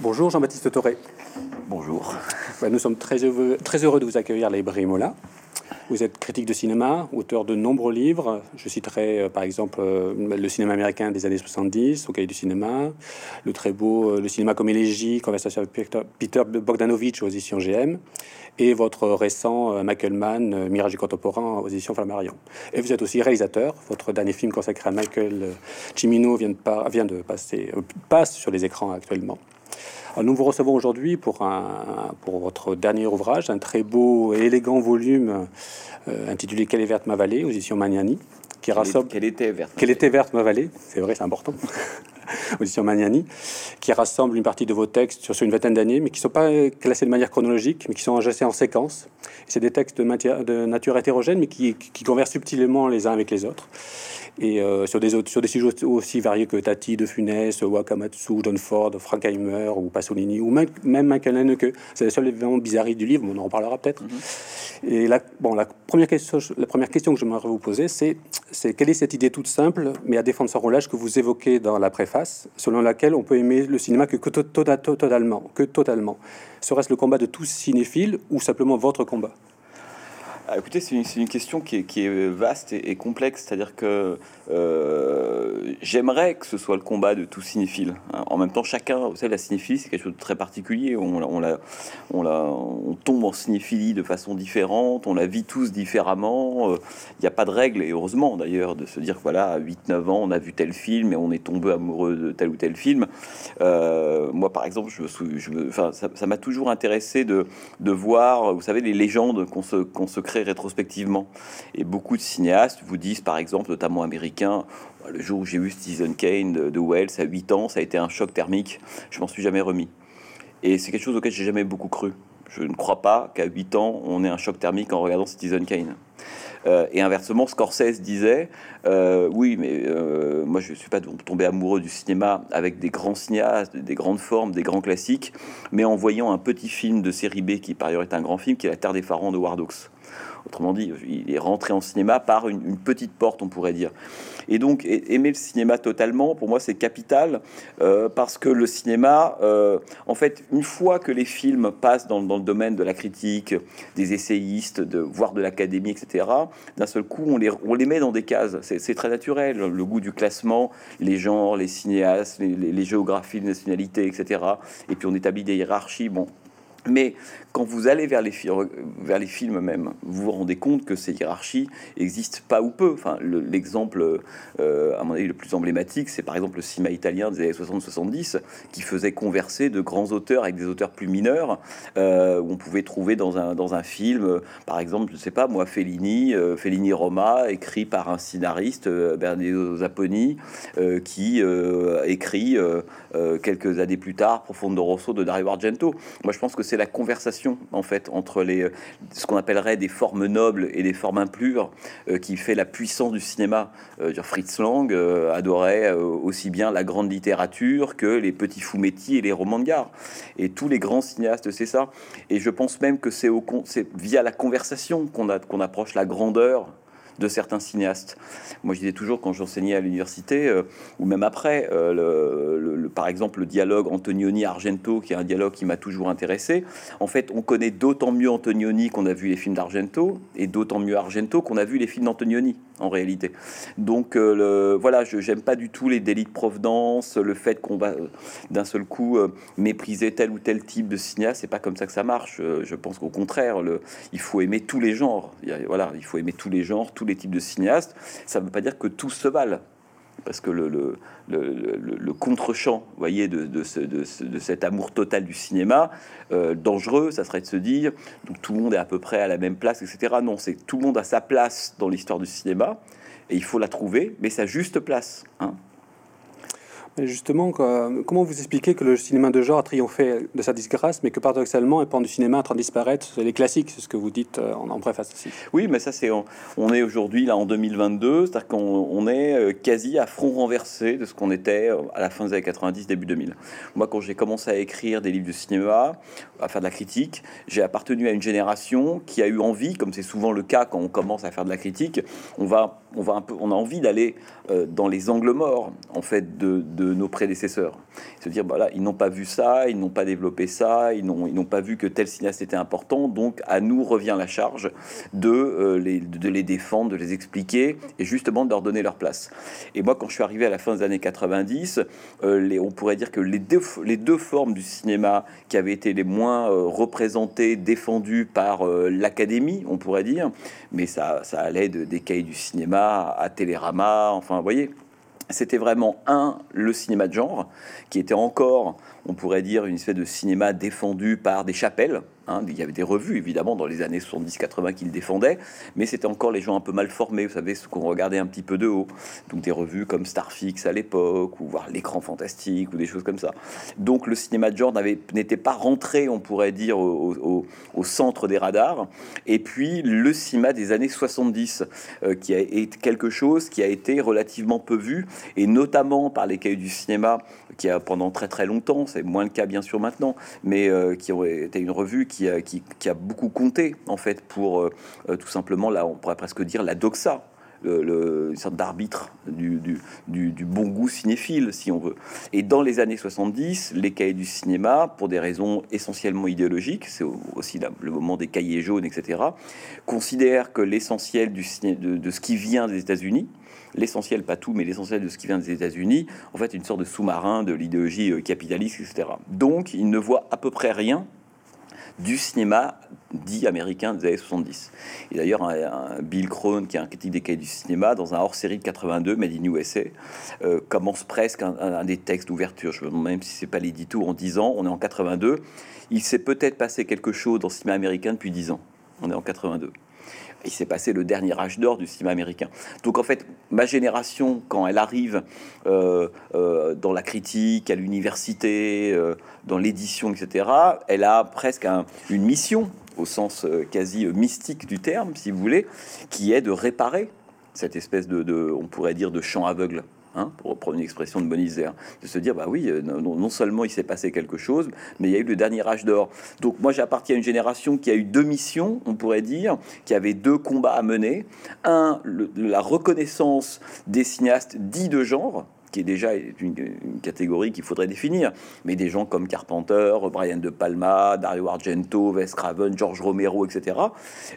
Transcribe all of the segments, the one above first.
Bonjour Jean-Baptiste Toré. Bonjour. Nous sommes très heureux, très heureux de vous accueillir à la librairie Mola. Vous êtes critique de cinéma, auteur de nombreux livres. Je citerai euh, par exemple euh, le cinéma américain des années 70, au cahier du cinéma, le très beau euh, Le cinéma comme élégie, conversation avec Peter, Peter Bogdanovich aux éditions GM, et votre récent Michael Mann, Mirage du contemporain aux éditions Flammarion. Et vous êtes aussi réalisateur. Votre dernier film consacré à Michael Cimino vient de, vient de passer, passe sur les écrans actuellement. Nous vous recevons aujourd'hui pour, votre dernier ouvrage, un très beau et élégant volume euh, intitulé Quelle est verte ma vallée aux éditions Magnani. Qui rassemble... Quelle était verte Quelle était verte ma vallée C'est vrai, c'est important. aux éditions Magnani, qui rassemble une partie de vos textes sur, une vingtaine d'années, mais qui ne sont pas classés de manière chronologique, mais qui sont agencés en séquence. C'est des textes de, de, nature hétérogène, mais qui, qui conversent subtilement les uns avec les autres et euh, sur, des autres, sur des sujets aussi variés que Tati, De Funès, Wakamatsu, John Ford, Frankheimer ou Pasolini, ou même, même Michael que C'est la seule événement bizarre du livre, on en reparlera peut-être. Mhm. Et la, bon, la, première question, la première question que j'aimerais vous poser, c'est, c'est quelle est cette idée toute simple, mais à défendre sans relâche, que vous évoquez dans la préface, selon laquelle on peut aimer le cinéma que, que totalement, que totalement. Serait-ce le combat de tous cinéphiles ou simplement votre combat? Ah, écoutez, c'est une, question qui est, vaste et, complexe. C'est-à-dire que euh, j'aimerais que ce soit le combat de tout cinéphile. Hein. En même temps, chacun, vous savez, la cinéphilie, c'est quelque chose de très particulier. On, la, on, la, on tombe en cinéphilie de façon différente, on la vit tous différemment. Il n'y a pas de règle, et heureusement d'ailleurs, de se dire voilà, à 8-9 ans, on a vu tel film et on est tombé amoureux de tel ou tel film. Euh, moi, par exemple, je je enfin, ça m'a toujours intéressé de, voir, vous savez, les légendes qu'on se crée rétrospectivement. Et beaucoup de cinéastes vous disent, par exemple, notamment américains, le jour où j'ai vu Citizen Kane de, Wells à 8 ans, ça a été un choc thermique. Je m'en suis jamais remis. Et c'est quelque chose auquel j'ai jamais beaucoup cru. Je ne crois pas qu'à 8 ans, on ait un choc thermique en regardant Citizen Kane. Euh, et inversement, Scorsese disait euh, Oui, mais euh, moi je ne suis pas tombé amoureux du cinéma avec des grands cinéastes, des grandes formes, des grands classiques, mais en voyant un petit film de série B qui par ailleurs est un grand film, qui est La Terre des Pharaons de Ward Autrement dit, il est rentré en cinéma par une, petite porte, on pourrait dire. Et donc, aimer le cinéma totalement, pour moi, c'est capital, euh, parce que le cinéma, euh, en fait, une fois que les films passent dans, le domaine de la critique, des essayistes, de, voire de l'académie, etc., d'un seul coup, on les, met dans des cases. C'est très naturel, le goût du classement, les genres, les cinéastes, les, les géographies, les nationalités, etc. Et puis on établit des hiérarchies. Bon, mais quand vous allez vers les, films même, vous vous rendez compte que ces hiérarchies existent pas ou peu. Enfin, l'exemple, euh, à mon avis, le plus emblématique, c'est par exemple le cinéma italien des années 60-70, qui faisait converser de grands auteurs avec des auteurs plus mineurs, euh, on pouvait trouver dans un, dans un film, par exemple, je sais pas, moi, Fellini, euh, Fellini Roma, écrit par un scénariste, Bernardo Zapponi, qui écrit quelques années plus tard Profondo Rosso de Dario Argento. Moi, je pense que c'est la conversation en fait entre les ce qu'on appellerait des formes nobles et des formes impures euh, qui fait la puissance du cinéma. Euh, Fritz Lang euh, adorait aussi bien la grande littérature que les petits fumetti et les romans de gare. Et tous les grands cinéastes, c'est ça. Et je pense même que c'est via la conversation qu'on qu'on approche la grandeur de certains cinéastes. Moi, je disais toujours quand j'enseignais à l'université, euh, ou même après, euh, le, par exemple, le dialogue Antonioni-Argento, qui est un dialogue qui m'a toujours intéressé. En fait, on connaît d'autant mieux Antonioni qu'on a vu les films d'Argento, et d'autant mieux Argento qu'on a vu les films d'Antonioni, en réalité. Donc, euh, le, voilà, je j'aime pas du tout les délits de provenance, le fait qu'on va d'un seul coup mépriser tel ou tel type de cinéaste. C'est pas comme ça que ça marche. je pense qu'au contraire, il faut aimer tous les genres. Voilà, il faut aimer tous les genres, tous les types de cinéastes, ça ne veut pas dire que tous se valent. Parce que le, le, contre-champ, voyez, de, de, de, cet amour total du cinéma, euh, dangereux, ça serait de se dire, donc tout le monde est à peu près à la même place, etc. Non, c'est tout le monde a sa place dans l'histoire du cinéma, et il faut la trouver, mais sa juste place. Hein justement, comment vous expliquez que le cinéma de genre a triomphé de sa disgrâce, mais que paradoxalement, un pan du cinéma est en train de disparaître? C'est les classiques, c'est ce que vous dites euh, en, préface aussi. Oui, mais ça, c'est on, est aujourd'hui là en 2022, c'est-à-dire qu'on est euh, quasi à front renversé de ce qu'on était euh, à la fin des années 90, début 2000. Moi, quand j'ai commencé à écrire des livres de cinéma, à faire de la critique, j'ai appartenu à une génération qui a eu envie, comme c'est souvent le cas quand on commence à faire de la critique, on va on a envie d'aller euh, dans les angles morts en fait de, nos prédécesseurs. Se dire, voilà, ils n'ont pas vu ça, ils n'ont pas développé ça, ils n'ont, pas vu que tel cinéaste était important, donc à nous revient la charge de, euh, les, de les défendre, de les expliquer et justement de leur donner leur place. Et moi, quand je suis arrivé à la fin des années 90, euh, on pourrait dire que les deux, formes du cinéma qui avaient été les moins représentées, défendues par l'académie, on pourrait dire, mais ça, ça allait de, des cahiers du cinéma à Télérama, enfin, vous voyez, c'était vraiment un le cinéma de genre qui était encore on pourrait dire une espèce de cinéma défendu par des chapelles Hein, il y avait des revues, évidemment, dans les années 70-80 qui le défendaient, mais c'était encore les gens un peu mal formés, vous savez, ce qu'on regardait un petit peu de haut. Donc des revues comme Starfix à l'époque, ou voir l'écran fantastique, ou des choses comme ça. Donc le cinéma de genre n'était pas rentré, on pourrait dire, au, centre des radars. Et puis le cinéma des années 70, euh, qui été quelque chose qui a été relativement peu vu, et notamment par les cahiers du cinéma, qui a pendant très très longtemps, c'est moins le cas bien sûr maintenant, mais euh, qui été une revue qui qui, a, beaucoup compté, en fait, pour euh, euh, tout simplement, là, on pourrait presque dire la doxa, le, une sorte d'arbitre du, du, bon goût cinéphile, si on veut. Et dans les années 70, les cahiers du cinéma, pour des raisons essentiellement idéologiques, c'est aussi le moment des cahiers jaunes, etc., considèrent que l'essentiel de, de ce qui vient des États-Unis, l'essentiel, pas tout, mais l'essentiel de ce qui vient des États-Unis, en fait, une sorte de sous-marin de l'idéologie euh, capitaliste, etc. Donc, ils ne voient à peu près rien du cinéma dit américain des années 70. Et d'ailleurs, un, Bill Crone, qui est un critique des cahiers du cinéma, dans un hors-série de 82, Made in USA, euh, commence presque un, des textes d'ouverture. Je me demande même si c'est pas l'édito en disant on est en 82. Il s'est peut-être passé quelque chose dans le cinéma américain depuis 10 ans. On est en 82 il s'est passé le dernier âge d'or du cinéma américain. Donc en fait, ma génération, quand elle arrive euh, euh, dans la critique, à l'université, euh, dans l'édition, etc., elle a presque une mission, au sens quasi mystique du terme, si vous voulez, qui est de réparer cette espèce de on pourrait dire, de champ aveugle. Hein, pour reprendre une expression de Bonizère, de se dire bah oui, euh, non, seulement il s'est passé quelque chose, mais il y a eu le dernier âge d'or. Donc moi j'appartiens à une génération qui a eu deux missions, on pourrait dire, qui avait deux combats à mener. Un, la reconnaissance des cinéastes dits de genre, qui est déjà une, catégorie qu'il faudrait définir, mais des gens comme Carpenter, Brian De Palma, Dario Argento, Wes Craven, George Romero, etc.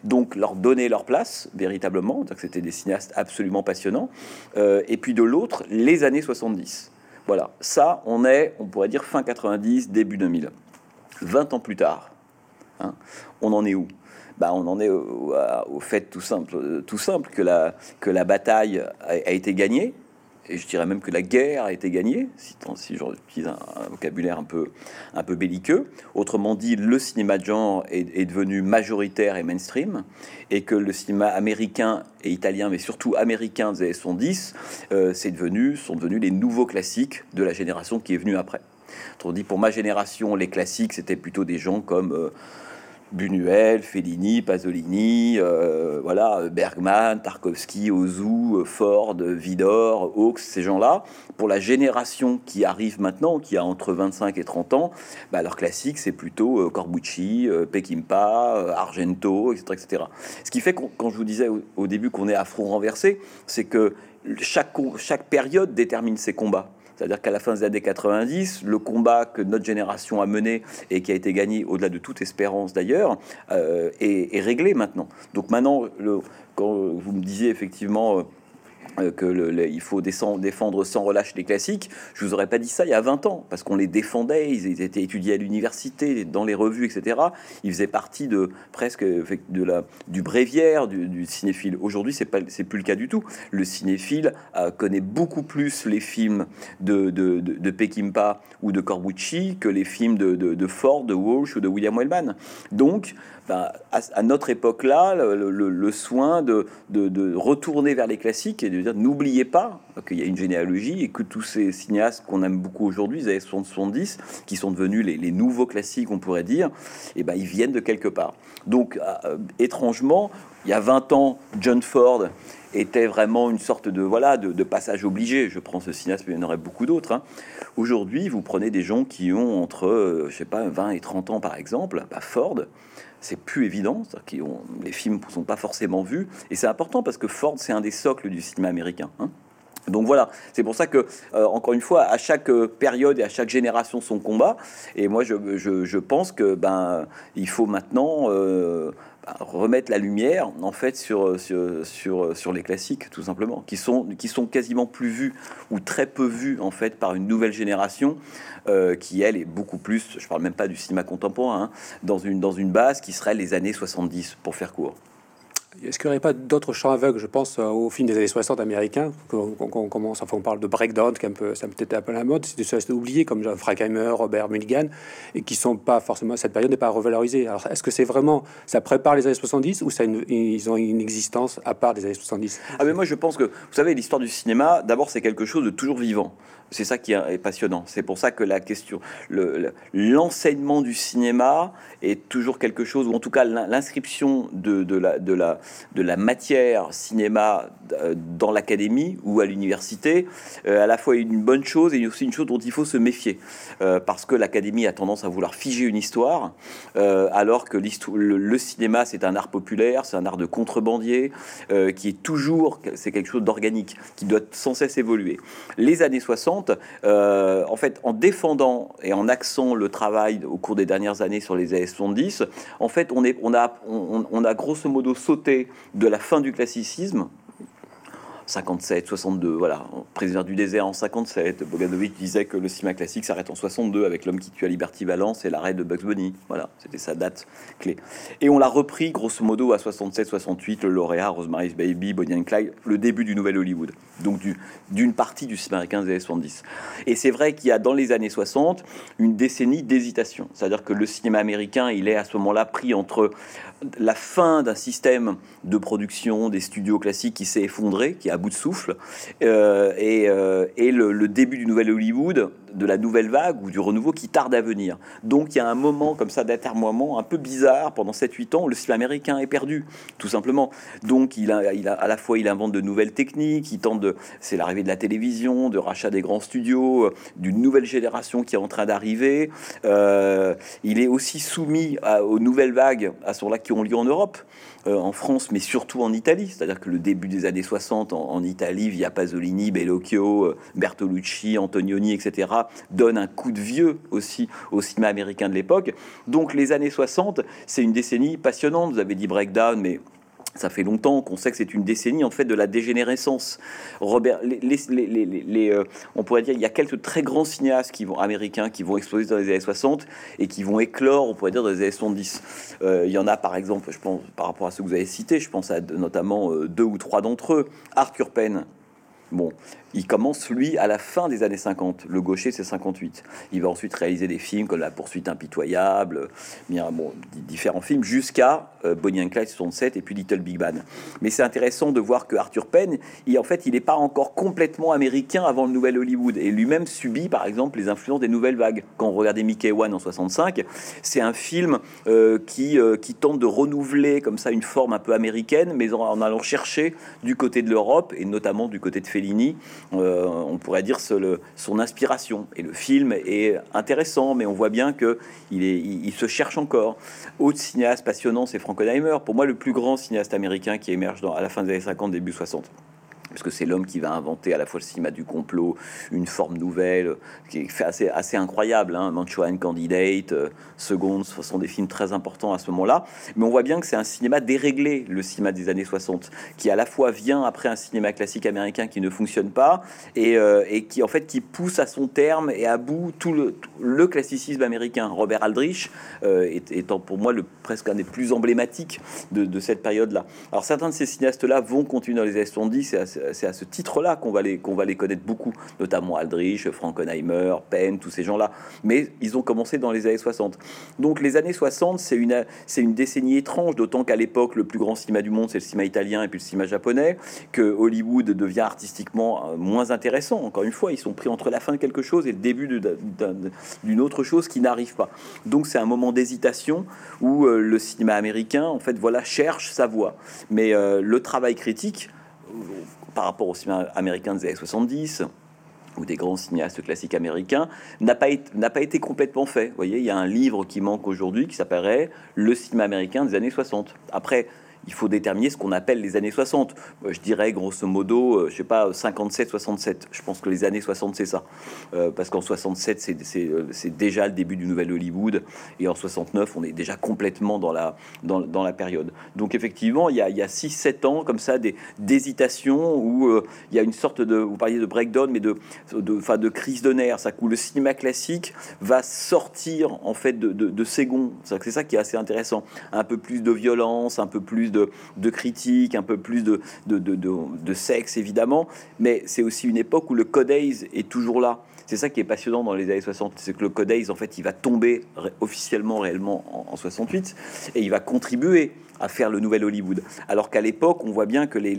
Donc leur donner leur place véritablement, c'était des cinéastes absolument passionnants. Euh, et puis de l'autre, les années 70. Voilà, ça, on est, on pourrait dire fin 90, début 2000. 20 ans plus tard, hein, on en est où? Bah, on en est au, fait tout simple, tout simple que la, que la bataille a été gagnée, et je dirais même que la guerre a été gagnée, si, si j'utilise un, vocabulaire un peu, un peu belliqueux. Autrement dit, le cinéma de genre est, devenu majoritaire et mainstream, et que le cinéma américain et italien, mais surtout américain des années 70, euh, c'est devenu, sont devenus les nouveaux classiques de la génération qui est venue après. Autrement dit, pour ma génération, les classiques, c'était plutôt des gens comme... Euh, Buñuel, Fellini, Pasolini, euh, voilà, Bergman, Tarkovsky, Ozu, Ford, Vidor, Hawks, ces gens-là, pour la génération qui arrive maintenant, qui a entre 25 et 30 ans, bah, leur classique, c'est plutôt euh, Corbucci, euh, Peckinpah, Argento, etc., etc. Ce qui fait, que, quand je vous disais au, début qu'on est à front renversé, c'est que chaque, chaque période détermine ses combats. C'est-à-dire qu'à la fin des années 90, le combat que notre génération a mené et qui a été gagné au-delà de toute espérance d'ailleurs, euh, est, réglé maintenant. Donc maintenant, le, quand vous me disiez effectivement... Euh, que le, il faut défendre sans relâche les classiques. Je vous aurais pas dit ça il y a 20 ans, parce qu'on les défendait, ils étaient étudiés à l'université, dans les revues, etc. Ils faisaient partie de presque de la, du bréviaire du, cinéphile. Aujourd'hui, c'est pas c'est plus le cas du tout. Le cinéphile euh, connaît beaucoup plus les films de, de, de, de Peckinpah ou de Corbucci que les films de, de, Ford, de Walsh ou de William Wellman. Donc, à, notre époque-là, le, soin de, de, retourner vers les classiques et de dire n'oubliez pas qu'il y a une généalogie et que tous ces cinéastes qu'on aime beaucoup aujourd'hui, les années 70, qui sont devenus les, nouveaux classiques, on pourrait dire, et eh ben, ils viennent de quelque part. Donc, euh, étrangement, il y a 20 ans, John Ford était vraiment une sorte de voilà de, passage obligé. Je prends ce cinéaste, mais il y en aurait beaucoup d'autres. Hein. Aujourd'hui, vous prenez des gens qui ont entre, euh, je sais pas, 20 et 30 ans par exemple. Bah, Ford, c'est plus évident, qui ont, les films ne sont pas forcément vus, et c'est important parce que Ford, c'est un des socles du cinéma américain. Hein. Donc voilà, c'est pour ça que, euh, encore une fois, à chaque euh, période et à chaque génération son combat. Et moi, je, je, pense que ben, il faut maintenant euh, remettre la lumière en fait sur, sur, sur, sur, les classiques tout simplement qui sont, qui sont quasiment plus vus ou très peu vus en fait par une nouvelle génération euh, qui elle est beaucoup plus je parle même pas du cinéma contemporain hein, dans, une, dans une base qui serait les années 70 pour faire court est-ce qu'il n'y aurait pas d'autres champs aveugles, je pense, euh, au film des années 60 américains qu'on commence, enfin, on parle de breakdown, qui un peu, ça peut-être un peu la mode, c'est oubliées, comme Frankheimer, Robert Mulligan, et qui sont pas forcément, cette période n'est pas revalorisée. Alors, est-ce que c'est vraiment, ça prépare les années 70 ou ça ils ont une existence à part des années 70 Ah, mais moi, je pense que, vous savez, l'histoire du cinéma, d'abord, c'est quelque chose de toujours vivant. C'est ça qui est passionnant. C'est pour ça que la question, l'enseignement du cinéma est toujours quelque chose, ou en tout cas l'inscription de, la, de la matière cinéma euh, dans l'académie ou à l'université, euh, à la fois une bonne chose et aussi une chose dont il faut se méfier. Euh, parce que l'académie a tendance à vouloir figer une histoire, alors que le, cinéma, c'est un art populaire, c'est un art de contrebandier, qui est toujours, c'est quelque chose d'organique, qui doit sans cesse évoluer. Les années 60, euh, en fait, en défendant et en axant le travail au cours des dernières années sur les années 70, en fait, on, est, on, a, on a grosso modo sauté de la fin du classicisme 57, 62, voilà. Président du désert en 57, Bogdanovich disait que le cinéma classique s'arrête en 62 avec L'homme qui tue à Liberty Valence et l'arrêt de Bugs Bunny. Voilà, c'était sa date clé. Et on l'a repris grosso modo à 67, 68, le lauréat, Rosemary's Baby, Bonnie and Clyde, le début du nouvel Hollywood. Donc d'une partie du cinéma américain des années 70. Et c'est vrai qu'il y a dans les années 60 une décennie d'hésitation. C'est-à-dire que le cinéma américain, il est à ce moment-là pris entre la fin d'un système de production des studios classiques qui s'est effondré, qui à bout de souffle, euh, et, euh, le, début du nouvel Hollywood, de la nouvelle vague ou du renouveau qui tarde à venir. Donc il y a un moment comme ça d'atermoiement un peu bizarre pendant 7-8 ans, le cinéma américain est perdu, tout simplement. Donc il a, à la fois il invente de nouvelles techniques, il tente de, c'est l'arrivée de la télévision, de rachat des grands studios, euh, d'une nouvelle génération qui est en train d'arriver. il est aussi soumis aux nouvelles vagues à ce là qui ont lieu en Europe. Euh, en France, mais surtout en Italie. C'est-à-dire que le début des années 60 en, Italie, via Pasolini, Bellocchio, euh, Bertolucci, Antonioni, etc., donne un coup de vieux aussi au cinéma américain de l'époque. Donc les années 60, c'est une décennie passionnante. Vous avez dit breakdown, mais ça fait longtemps qu'on sait que c'est une décennie en fait de la dégénérescence. Robert, les, euh, on pourrait dire il y a quelques très grands cinéastes qui vont américains qui vont exploser dans les années 60 et qui vont éclore, on pourrait dire dans les années 70. Euh, il y en a par exemple, je pense par rapport à ceux que vous avez cités, je pense à notamment euh, deux ou trois d'entre eux. Arthur Penn, Bon, il commence, lui, à la fin des années 50. Le gaucher, c'est 58. Il va ensuite réaliser des films comme La poursuite impitoyable, bon, différents films, jusqu'à euh, Bonnie and Clyde 67 et puis Little Big Bang. Mais c'est intéressant de voir que Arthur Penn, il, en fait, il n'est pas encore complètement américain avant le nouvel Hollywood. Et lui-même subit, par exemple, les influences des nouvelles vagues. Quand on regardait Mickey One en 65, c'est un film euh, qui, euh, tente de renouveler comme ça une forme un peu américaine, mais en, allant chercher du côté de l'Europe, et notamment du côté de euh, on pourrait dire son inspiration. Et le film est intéressant, mais on voit bien que il, il, se cherche encore. Autre cinéaste passionnant, c'est Frankenheimer. Pour moi, le plus grand cinéaste américain qui émerge dans, à la fin des années 50, début 60 parce que c'est l'homme qui va inventer à la fois le cinéma du complot, une forme nouvelle, qui est assez, assez incroyable. Hein. Manchurian Candidate, euh, Seconds, ce sont des films très importants à ce moment-là. Mais on voit bien que c'est un cinéma déréglé, le cinéma des années 60, qui à la fois vient après un cinéma classique américain qui ne fonctionne pas et, euh, qui en fait qui pousse à son terme et à bout tout le, classicisme américain. Robert Aldrich euh, étant pour moi le presque un des plus emblématiques de, cette période-là. Alors certains de ces cinéastes-là vont continuer dans les années 70 et c'est à ce titre-là qu'on va, les, connaître beaucoup, notamment Aldrich, Frankenheimer, Penn, tous ces gens-là. Mais ils ont commencé dans les années 60. Donc les années 60, c'est une, c'est une décennie étrange, d'autant qu'à l'époque, le plus grand cinéma du monde, c'est le cinéma italien et puis le cinéma japonais, que Hollywood devient artistiquement euh, moins intéressant. Encore une fois, ils sont pris entre la fin de quelque chose et le début d'une autre chose qui n'arrive pas. Donc c'est un moment d'hésitation où euh, le cinéma américain, en fait, voilà, cherche sa voie. Mais euh, le travail critique, par rapport au cinéma américain des années 70 ou des grands cinéastes classiques américains, n'a pas, pas été complètement fait. Vous voyez, il y a un livre qui manque aujourd'hui qui s'appellerait Le cinéma américain des années 60. Après, il faut déterminer ce qu'on appelle les années 60. Euh, je dirais grosso modo, euh, je sais pas, 57-67. Je pense que les années 60, c'est ça. Euh, parce qu'en 67, c'est déjà le début du nouvel Hollywood. Et en 69, on est déjà complètement dans la, dans, la période. Donc effectivement, il y a, il y a 6-7 ans comme ça d'hésitation où il y a une sorte de, vous parliez de breakdown, mais de, de, enfin, de crise de nerfs. Ça, où le cinéma classique va sortir en fait de, de, de C'est ça qui est assez intéressant. Un peu plus de violence, un peu plus de, de critiques, un peu plus de, de, sexe, évidemment, mais c'est aussi une époque où le codex est toujours là. C'est ça qui est passionnant dans les années 60, c'est que le codex, en fait, il va tomber officiellement, réellement en, 68, et il va contribuer à faire le nouvel Hollywood. Alors qu'à l'époque, on voit bien que les,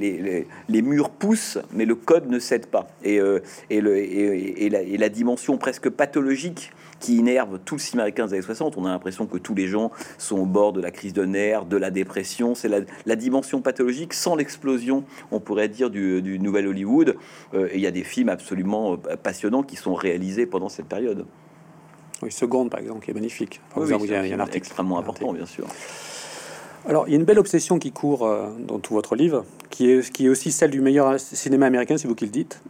les, murs poussent, mais le code ne cède pas. Et, euh, et, le, et, la, et, la, dimension presque pathologique qui innerve tout le cinéma américain des années 60. On a l'impression que tous les gens sont au bord de la crise de nerfs, de la dépression. C'est la, dimension pathologique sans l'explosion, on pourrait dire, du, nouvel Hollywood. Euh, et il y a des films absolument euh, passionnants qui sont réalisés pendant cette période. Oui, Seconde, par exemple, qui est magnifique. il y a, un article extrêmement important, bien sûr. Alors, il y a une belle obsession qui court euh, dans tout votre livre, qui est, qui est aussi celle du meilleur cinéma américain, c'est vous qui le dites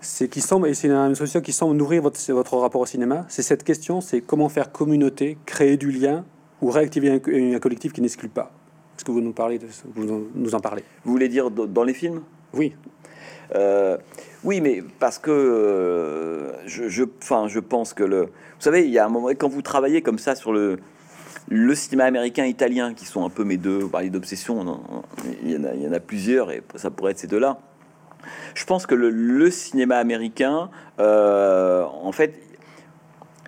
c'est qui semble, et c'est une solution qui semble nourrir votre, votre rapport au cinéma, c'est cette question, c'est comment faire communauté, créer du lien ou réactiver un, collectif qui n'exclut pas. Est-ce que vous nous parlez de vous nous en parlez? Vous voulez dire dans les films? Oui. Euh, oui, mais parce que euh, je, je pense que le, vous savez, il y a un moment quand vous travaillez comme ça sur le, le cinéma américain, italien, qui sont un peu mes deux, vous d'obsession, il y, en a, plusieurs, et ça pourrait être ces deux-là. Je pense que le, cinéma américain, euh, en fait,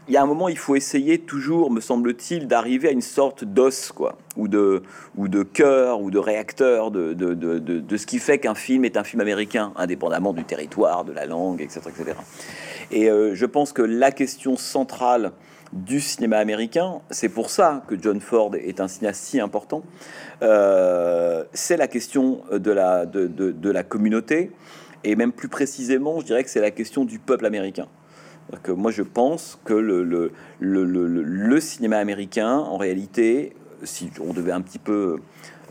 il y a un moment, il faut essayer toujours, me semble-t-il, d'arriver à une sorte d'os, quoi, ou de, ou de cœur, ou de réacteur de, de, de, de ce qui fait qu'un film est un film américain, indépendamment du territoire, de la langue, etc. etc. Et euh, je pense que la question centrale du cinéma américain, c'est pour ça que John Ford est un cinéaste si important, euh, c'est la question de la, de, de la communauté, et même plus précisément, je dirais que c'est la question du peuple américain. Que moi, je pense que le, le, le, le, cinéma américain, en réalité, si on devait un petit peu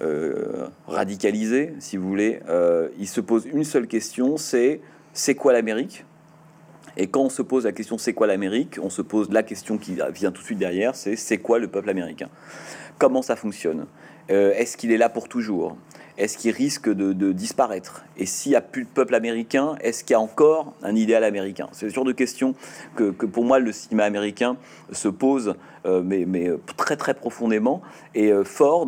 euh, radicaliser, si vous voulez, euh, il se pose une seule question, c'est c'est quoi l'Amérique? Et quand on se pose la question c'est quoi l'Amérique, on se pose la question qui vient tout de suite derrière, c'est c'est quoi le peuple américain? Comment ça fonctionne? Euh, Est-ce qu'il est là pour toujours? Est-ce qu'il risque de, disparaître? Et s'il n'y a plus de peuple américain, est-ce qu'il y a encore un idéal américain? C'est le genre de questions que, pour moi le cinéma américain se pose, euh, mais, mais, très très profondément. Et euh, Ford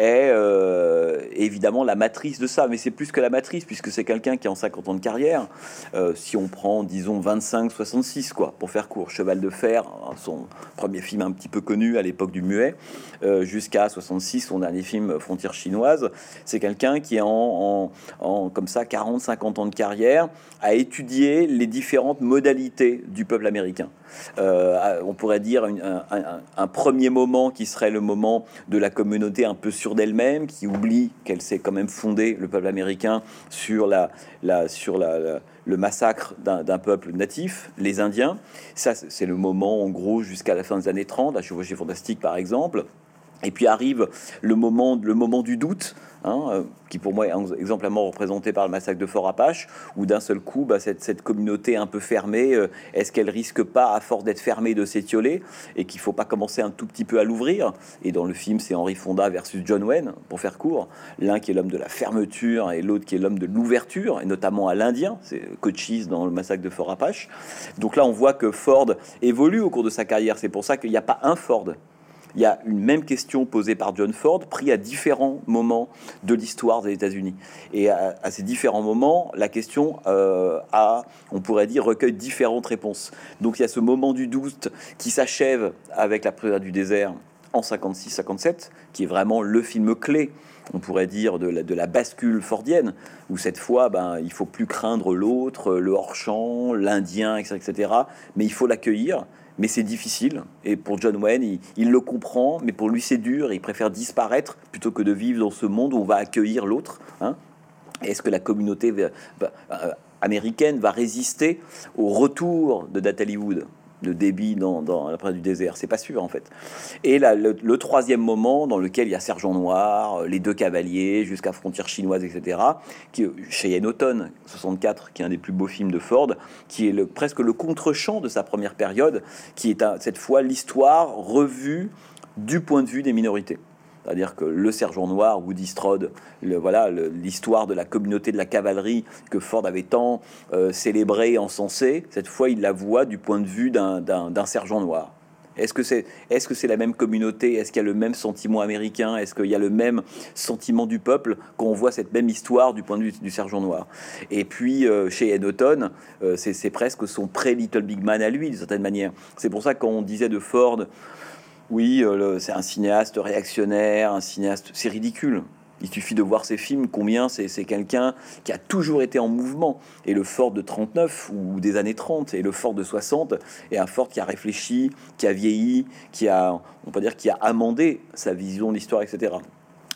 est euh, évidemment la matrice de ça, mais c'est plus que la matrice, puisque c'est quelqu'un qui a en 50 ans de carrière. Euh, si on prend, disons, 25-66, quoi, pour faire court, Cheval de Fer, son premier film un petit peu connu à l'époque du muet, euh, jusqu'à 66, son dernier film, Frontières chinoises, c'est quelqu'un qui, en, en, comme ça, 40-50 ans de carrière, a étudié les différentes modalités du peuple américain. On pourrait dire un, premier moment qui serait le moment de la communauté un peu sur d'elle-même, qui oublie qu'elle s'est quand même fondée, le peuple américain, sur, la, sur le massacre d'un peuple natif, les Indiens. Ça, c'est le moment, en gros, jusqu'à la fin des années 30, la chevauchée fantastique, par exemple. Et puis arrive le moment, le moment du doute, Hein, euh, qui pour moi est exemplairement représenté par le massacre de Fort Apache, où d'un seul coup, bah, cette, communauté un peu fermée, euh, est-ce qu'elle risque pas, à force d'être fermée, de s'étioler, et qu'il faut pas commencer un tout petit peu à l'ouvrir? Et dans le film, c'est Henry Fonda versus John Wayne, pour faire court, l'un qui est l'homme de la fermeture et l'autre qui est l'homme de l'ouverture, et notamment à l'Indien, c'est Cochise dans le massacre de Fort Apache. Donc là, on voit que Ford évolue au cours de sa carrière. C'est pour ça qu'il n'y a pas un Ford il y a une même question posée par John Ford, pris à différents moments de l'histoire des États-Unis. Et à, ces différents moments, la question euh, a, on pourrait dire, recueille différentes réponses. Donc il y a ce moment du doute qui s'achève avec la prière du désert en 56-57, qui est vraiment le film clé on pourrait dire, de la, de la, bascule fordienne, où cette fois, ben, il faut plus craindre l'autre, le hors-champ, l'Indien, etc., etc., mais il faut l'accueillir, mais c'est difficile. Et pour John Wayne, il, le comprend, mais pour lui c'est dur. Il préfère disparaître plutôt que de vivre dans ce monde où on va accueillir l'autre. Hein. Est-ce que la communauté euh, américaine va résister au retour de Natalie Wood? De débit dans, la du désert. C'est pas sûr en fait. Et là, le, troisième moment dans lequel il y a Sergent Noir, euh, les deux cavaliers jusqu'à frontière chinoise, etc. Qui Cheyenne Automne 64, qui est un des plus beaux films de Ford, qui est le, presque le contre-champ de sa première période, qui est cette fois l'histoire revue du point de vue des minorités. C'est-à-dire que le sergent noir, Woody Strode, le, voilà l'histoire de la communauté de la cavalerie que Ford avait tant euh, célébré et encensé, cette fois il la voit du point de vue d'un sergent noir. Est-ce que c'est est -ce c'est la même communauté? Est-ce qu'il y a le même sentiment américain? Est-ce qu'il y a le même sentiment du peuple quand on voit cette même histoire du point de vue du sergent noir? Et puis euh, chez Ed euh, c'est presque son pré-Little Big Man à lui, d'une certaine manière. C'est pour ça qu'on disait de Ford oui, euh, c'est un cinéaste réactionnaire, un cinéaste, c'est ridicule. Il suffit de voir ses films, combien c'est quelqu'un qui a toujours été en mouvement. Et le Ford de 39 ou des années 30 et le Ford de 60 est un Ford qui a réfléchi, qui a vieilli, qui a, on peut dire, qui a amendé sa vision de l'histoire, etc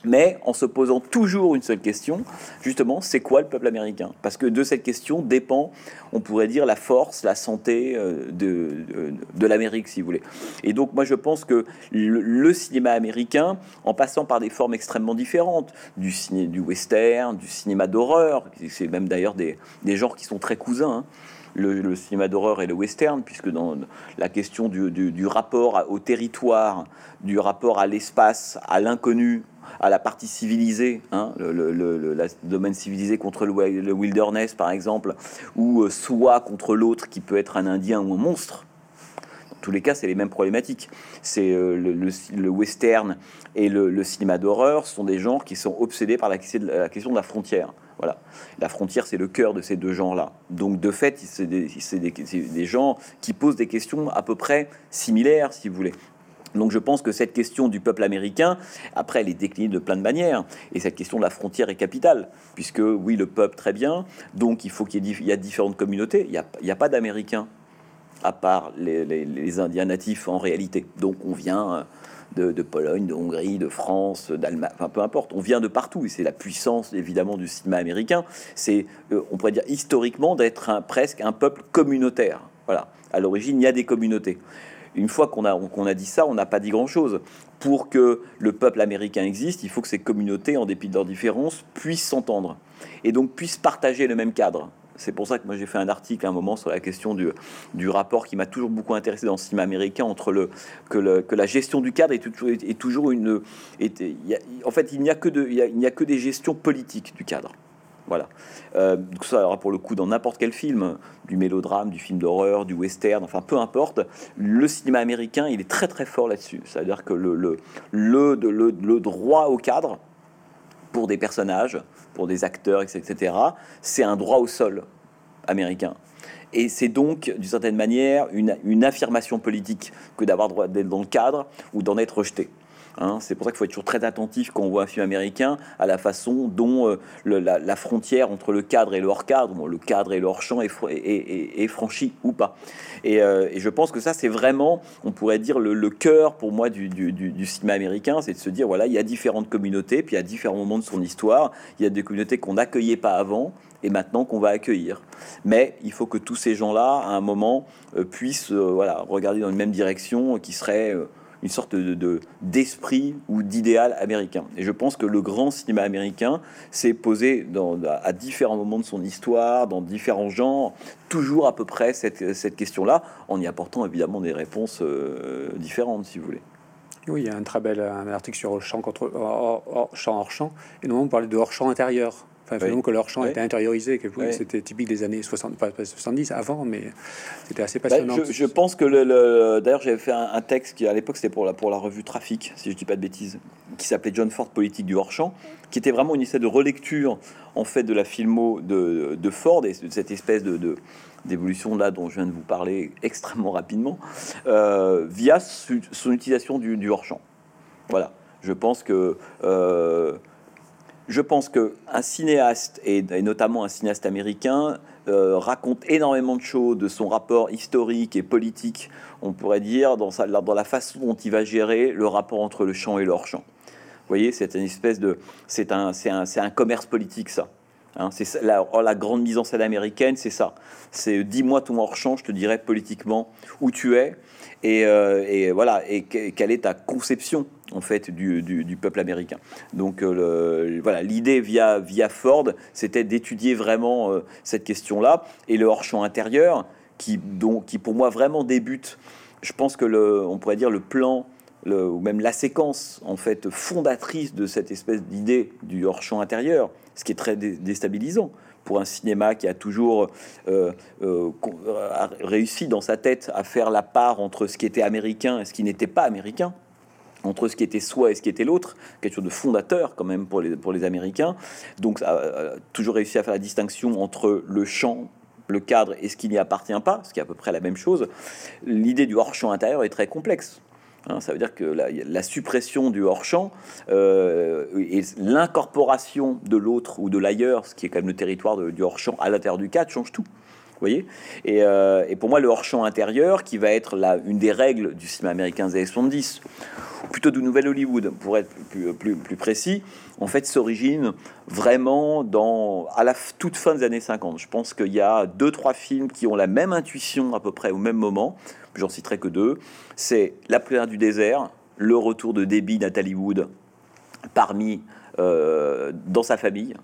mais en se posant toujours une seule question, justement, c'est quoi le peuple américain? Parce que de cette question dépend, on pourrait dire, la force, la santé euh, de, de, l'Amérique, si vous voulez. Et donc, moi, je pense que le, cinéma américain, en passant par des formes extrêmement différentes, du, ciné, du western, du cinéma d'horreur, c'est même d'ailleurs des, des, genres qui sont très cousins, hein, le, cinéma d'horreur et le western, puisque dans la question du, rapport au territoire, du rapport à l'espace, à l'inconnu, à la partie civilisée, hein, le, domaine civilisé contre le, wilderness par exemple, ou euh, soit contre l'autre qui peut être un Indien ou un monstre. Dans tous les cas, c'est les mêmes problématiques. C'est euh, le, western et le, cinéma d'horreur sont des genres qui sont obsédés par la question de la frontière. Voilà. La frontière, c'est le cœur de ces deux genres-là. Donc, de fait, c'est des, gens qui posent des questions à peu près similaires, si vous voulez. Donc je pense que cette question du peuple américain, après, elle est déclinée de plein de manières. Et cette question de la frontière est capitale, puisque oui, le peuple, très bien. Donc il faut qu'il y ait différentes communautés. Il n'y a, pas d'Américains, à part les, Indiens natifs en réalité. Donc on vient de, Pologne, de Hongrie, de France, d'Allemagne, peu importe. On vient de partout. Et c'est la puissance, évidemment, du cinéma américain. C'est, euh, on pourrait dire, historiquement, d'être presque un peuple communautaire. Voilà. À l'origine, il y a des communautés. Une fois qu'on a, qu'on a dit ça, on n'a pas dit grand-chose. Pour que le peuple américain existe, il faut que ces communautés, en dépit de leurs différences, puissent s'entendre et donc puissent partager le même cadre. C'est pour ça que moi j'ai fait un article à un moment sur la question du, du rapport qui m'a toujours beaucoup intéressé dans le cinéma américain entre le que, le, que la gestion du cadre est toujours, est, toujours une. en fait, il n'y a, que de, il n'y a que des gestions politiques du cadre. Voilà. Euh, ça aura pour le coup dans n'importe quel film, du mélodrame, du film d'horreur, du western, enfin peu importe. Le cinéma américain, il est très très fort là-dessus. C'est-à-dire que le, le, le, le, droit au cadre pour des personnages, pour des acteurs, etc., c'est un droit au sol américain. Et c'est donc, d'une certaine manière, une, une affirmation politique que d'avoir droit d'être dans le cadre ou d'en être rejeté. Hein. c'est pour ça qu'il faut être toujours très attentif quand on voit un film américain à la façon dont euh, la, frontière entre le cadre et le hors-cadre, le cadre et le hors-champ est, est, franchi ou pas. Euh, et, je pense que ça, c'est vraiment, on pourrait dire, le, cœur pour moi du, du, cinéma américain, c'est de se dire, voilà, il y a différentes communautés, puis à différents moments de son histoire, il y a des communautés qu'on n'accueillait pas avant, et maintenant qu'on va accueillir. Mais il faut que tous ces gens-là, à un moment, euh, puissent voilà, regarder dans une même direction, qui serait une sorte de, d'esprit ou d'idéal américain. Et je pense que le grand cinéma américain s'est posé dans, à différents moments de son histoire, dans différents genres, toujours à peu près cette, cette question-là, en y apportant évidemment des réponses euh, différentes, si vous voulez. Oui, il y a un très bel un article sur champ, contre, champ hors champ, et nous on parlait de hors champ intérieur. Enfin, que leur chant était intériorisé, que c'était typique des années 60, pas 70 avant, mais c'était assez bah, passionnant. je, pense que le, d'ailleurs j'avais fait un, texte qui à l'époque c'était pour la pour la revue Trafic, si je dis pas de bêtises, qui s'appelait John Ford politique du hors champ, qui était vraiment une espèce de relecture en fait de la filmo de, de Ford et de cette espèce de, d'évolution là dont je viens de vous parler extrêmement rapidement euh, via son utilisation du, du hors champ. Voilà, je pense que euh, je pense qu'un cinéaste, et, notamment un cinéaste américain, euh, raconte énormément de choses de son rapport historique et politique, on pourrait dire, dans, la façon dont il va gérer le rapport entre le champ et leur champ. Vous voyez, c'est une espèce de. C'est un, un, un commerce politique, ça. Hein, c'est la, oh, la, grande mise en scène américaine, c'est ça. C'est dis-moi ton hors-champ, je te dirai politiquement où tu es et, euh, et voilà et quelle est ta conception en fait du, peuple américain. Donc euh, le, voilà, l'idée via via Ford, c'était d'étudier vraiment euh, cette question-là et le hors-champ intérieur qui donc qui pour moi vraiment débute. Je pense que le, on pourrait dire le plan le, ou même la séquence en fait fondatrice de cette espèce d'idée du hors-champ intérieur, ce qui est très déstabilisant pour un cinéma qui a toujours euh, réussi dans sa tête à faire la part entre ce qui était américain et ce qui n'était pas américain entre ce qui était soi et ce qui était l'autre, quelque chose de fondateur quand même pour les, pour les Américains. Donc, ça a toujours réussi à faire la distinction entre le champ, le cadre et ce qui n'y appartient pas, ce qui est à peu près la même chose. L'idée du hors-champ intérieur est très complexe. Hein, ça veut dire que la, suppression du hors-champ euh, et l'incorporation de l'autre ou de l'ailleurs, ce qui est quand même le territoire du hors-champ à l'intérieur du cadre, change tout. Vous voyez? Euh, et, pour moi, le hors-champ intérieur, qui va être la, une des règles du cinéma américain des années 70, ou plutôt du Nouvel Hollywood, pour être plus, plus, précis, en fait, s'origine vraiment dans, à la toute fin des années 50. Je pense qu'il y a deux, trois films qui ont la même intuition à peu près au même moment j'en citerai que deux, c'est La prière du désert, le retour de Debbie Natalie Wood parmi euh, dans sa famille.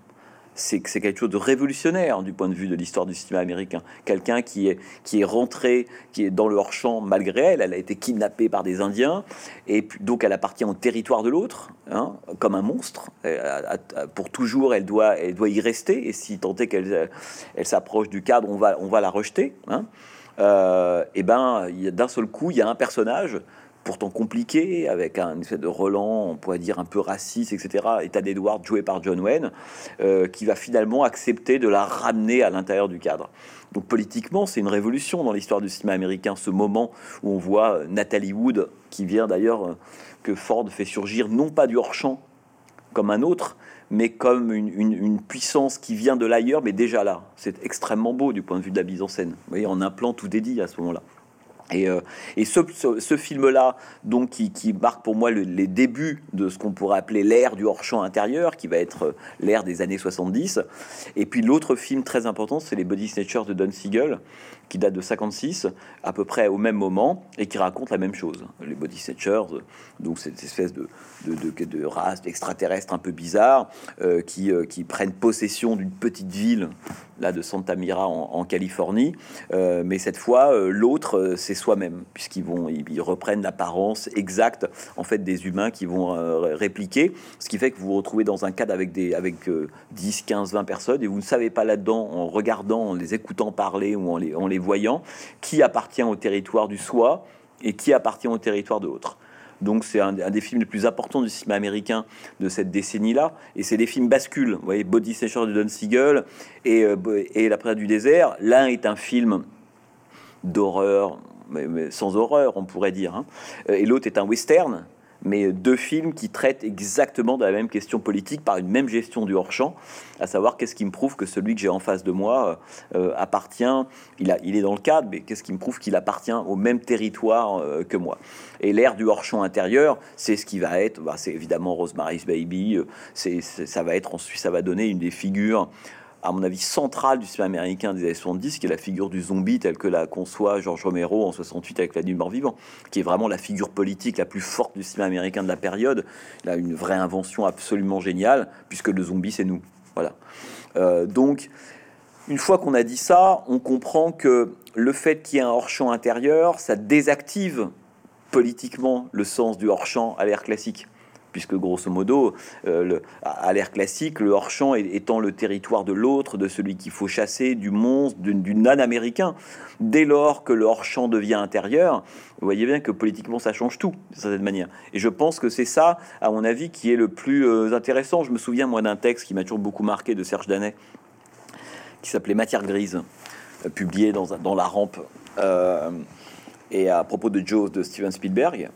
C'est c'est quelque chose de révolutionnaire du point de vue de l'histoire du cinéma américain. Quelqu'un qui est, qui est rentré, qui est dans le hors-champ malgré elle. Elle a été kidnappée par des Indiens et donc elle appartient au territoire de l'autre, hein, comme un monstre. pour toujours, elle doit, elle doit y rester. Et si tant est qu'elle elle s'approche du cadre, on va, on va la rejeter. Hein euh, et ben d'un seul coup, il y a un personnage pourtant compliqué, avec un effet de Roland, on pourrait dire un peu raciste, etc., État d'Edward joué par John Wayne, euh, qui va finalement accepter de la ramener à l'intérieur du cadre. Donc politiquement, c'est une révolution dans l'histoire du cinéma américain, ce moment où on voit Nathalie Wood, qui vient d'ailleurs euh, que Ford fait surgir non pas du hors-champ comme un autre, mais comme une, puissance qui vient de l'ailleurs, mais déjà là. C'est extrêmement beau du point de vue de la mise en scène. Vous voyez, en un plan tout dédié à ce moment-là. Et, euh, ce, film-là, donc, qui, marque pour moi les débuts de ce qu'on pourrait appeler l'ère du hors-champ intérieur, qui va être euh, l'ère des années 70. Et puis l'autre film très important, c'est les Body Snatchers de Don Siegel, qui date de 56, à peu près au même moment, et qui raconte la même chose. Les Body Snatchers, donc cette espèce de, de, de, de race d'extraterrestres un peu bizarre, euh, qui, prennent possession d'une petite ville là de Santa Mira en, Californie. Euh, mais cette fois, euh, l'autre, euh, c'est soi-même, puisqu'ils vont, ils, reprennent l'apparence exacte en fait des humains qui vont répliquer. Ce qui fait que vous vous retrouvez dans un cadre avec des avec 10, 15, 20 personnes et vous ne savez pas là-dedans, en regardant, en les écoutant parler ou en les, en les voyant, qui appartient au territoire du soi et qui appartient au territoire de l'autre. Donc c'est un, des films les plus importants du cinéma américain de cette décennie-là. Et c'est des films bascules. Vous voyez, Body Snatcher de Don Siegel et, euh, et La prière du désert. L'un est un film d'horreur, sans horreur, on pourrait dire. Hein. Et l'autre est un western mais deux films qui traitent exactement de la même question politique par une même gestion du hors-champ, à savoir qu'est-ce qui me prouve que celui que j'ai en face de moi euh, appartient, il, a, il est dans le cadre, mais qu'est-ce qui me prouve qu'il appartient au même territoire euh, que moi. Et l'ère du hors-champ intérieur, c'est ce qui va être, bah, c'est évidemment Rosemary's Baby, euh, c'est, ça va être ensuite, ça va donner une des figures à mon avis, centrale du cinéma américain des années 70, qui est la figure du zombie tel que la conçoit George Romero en 68 avec La Nuit mort-vivant, qui est vraiment la figure politique la plus forte du cinéma américain de la période. Là, une vraie invention absolument géniale, puisque le zombie, c'est nous. Voilà. Euh, donc, une fois qu'on a dit ça, on comprend que le fait qu'il y ait un hors-champ intérieur, ça désactive politiquement le sens du hors-champ à l'ère classique puisque grosso modo, euh, à l'ère classique, le hors-champ étant le territoire de l'autre, de celui qu'il faut chasser, du monstre, du, non-américain. Dès lors que le hors-champ devient intérieur, vous voyez bien que politiquement ça change tout, de cette manière. Et je pense que c'est ça, à mon avis, qui est le plus euh, intéressant. Je me souviens, moi, d'un texte qui m'a toujours beaucoup marqué de Serge Danet, qui s'appelait Matière grise, euh, publié dans, dans La Rampe, et à propos de Joe de Steven Spielberg.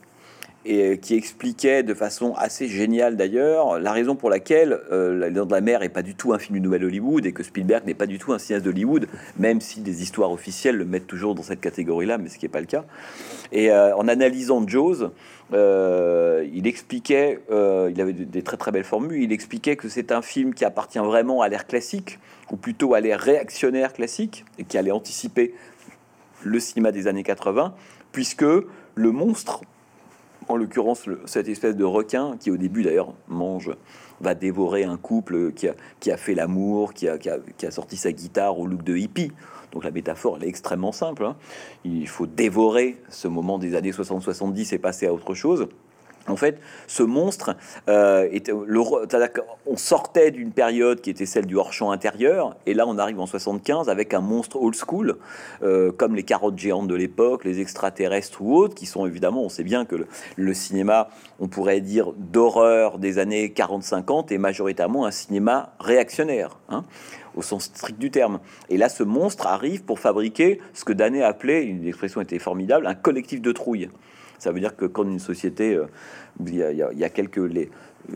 Et qui expliquait de façon assez géniale d'ailleurs la raison pour laquelle euh, La Dents de la Mer est pas du tout un film du Nouvel Hollywood et que Spielberg n'est pas du tout un cinéaste d'Hollywood, même si des histoires officielles le mettent toujours dans cette catégorie-là, mais ce qui n'est pas le cas. Et euh, en analysant Jaws, euh, il expliquait, il avait des très très belles formules, il expliquait que c'est un film qui appartient vraiment à l'ère classique, ou plutôt à l'ère réactionnaire classique, et qui allait anticiper le cinéma des années 80, puisque le monstre en l'occurrence cette espèce de requin qui au début d'ailleurs mange, va dévorer un couple qui a, qui a fait l'amour, qui a, qui, a, sorti sa guitare au look de hippie. Donc la métaphore elle est extrêmement simple. Hein. Il faut dévorer ce moment des années 60-70 et passer à autre chose. En fait, ce monstre, euh, on sortait d'une période qui était celle du hors-champ intérieur, et là on arrive en 75 avec un monstre old school, euh, comme les carottes géantes de l'époque, les extraterrestres ou autres, qui sont évidemment, on sait bien que le, cinéma, on pourrait dire d'horreur des années 40-50, est majoritairement un cinéma réactionnaire. Hein, au sens strict du terme. Et là, ce monstre arrive pour fabriquer ce que Danet appelait, une expression était formidable, un collectif de trouille. Ça veut dire que quand une société, euh, il y, a, quelques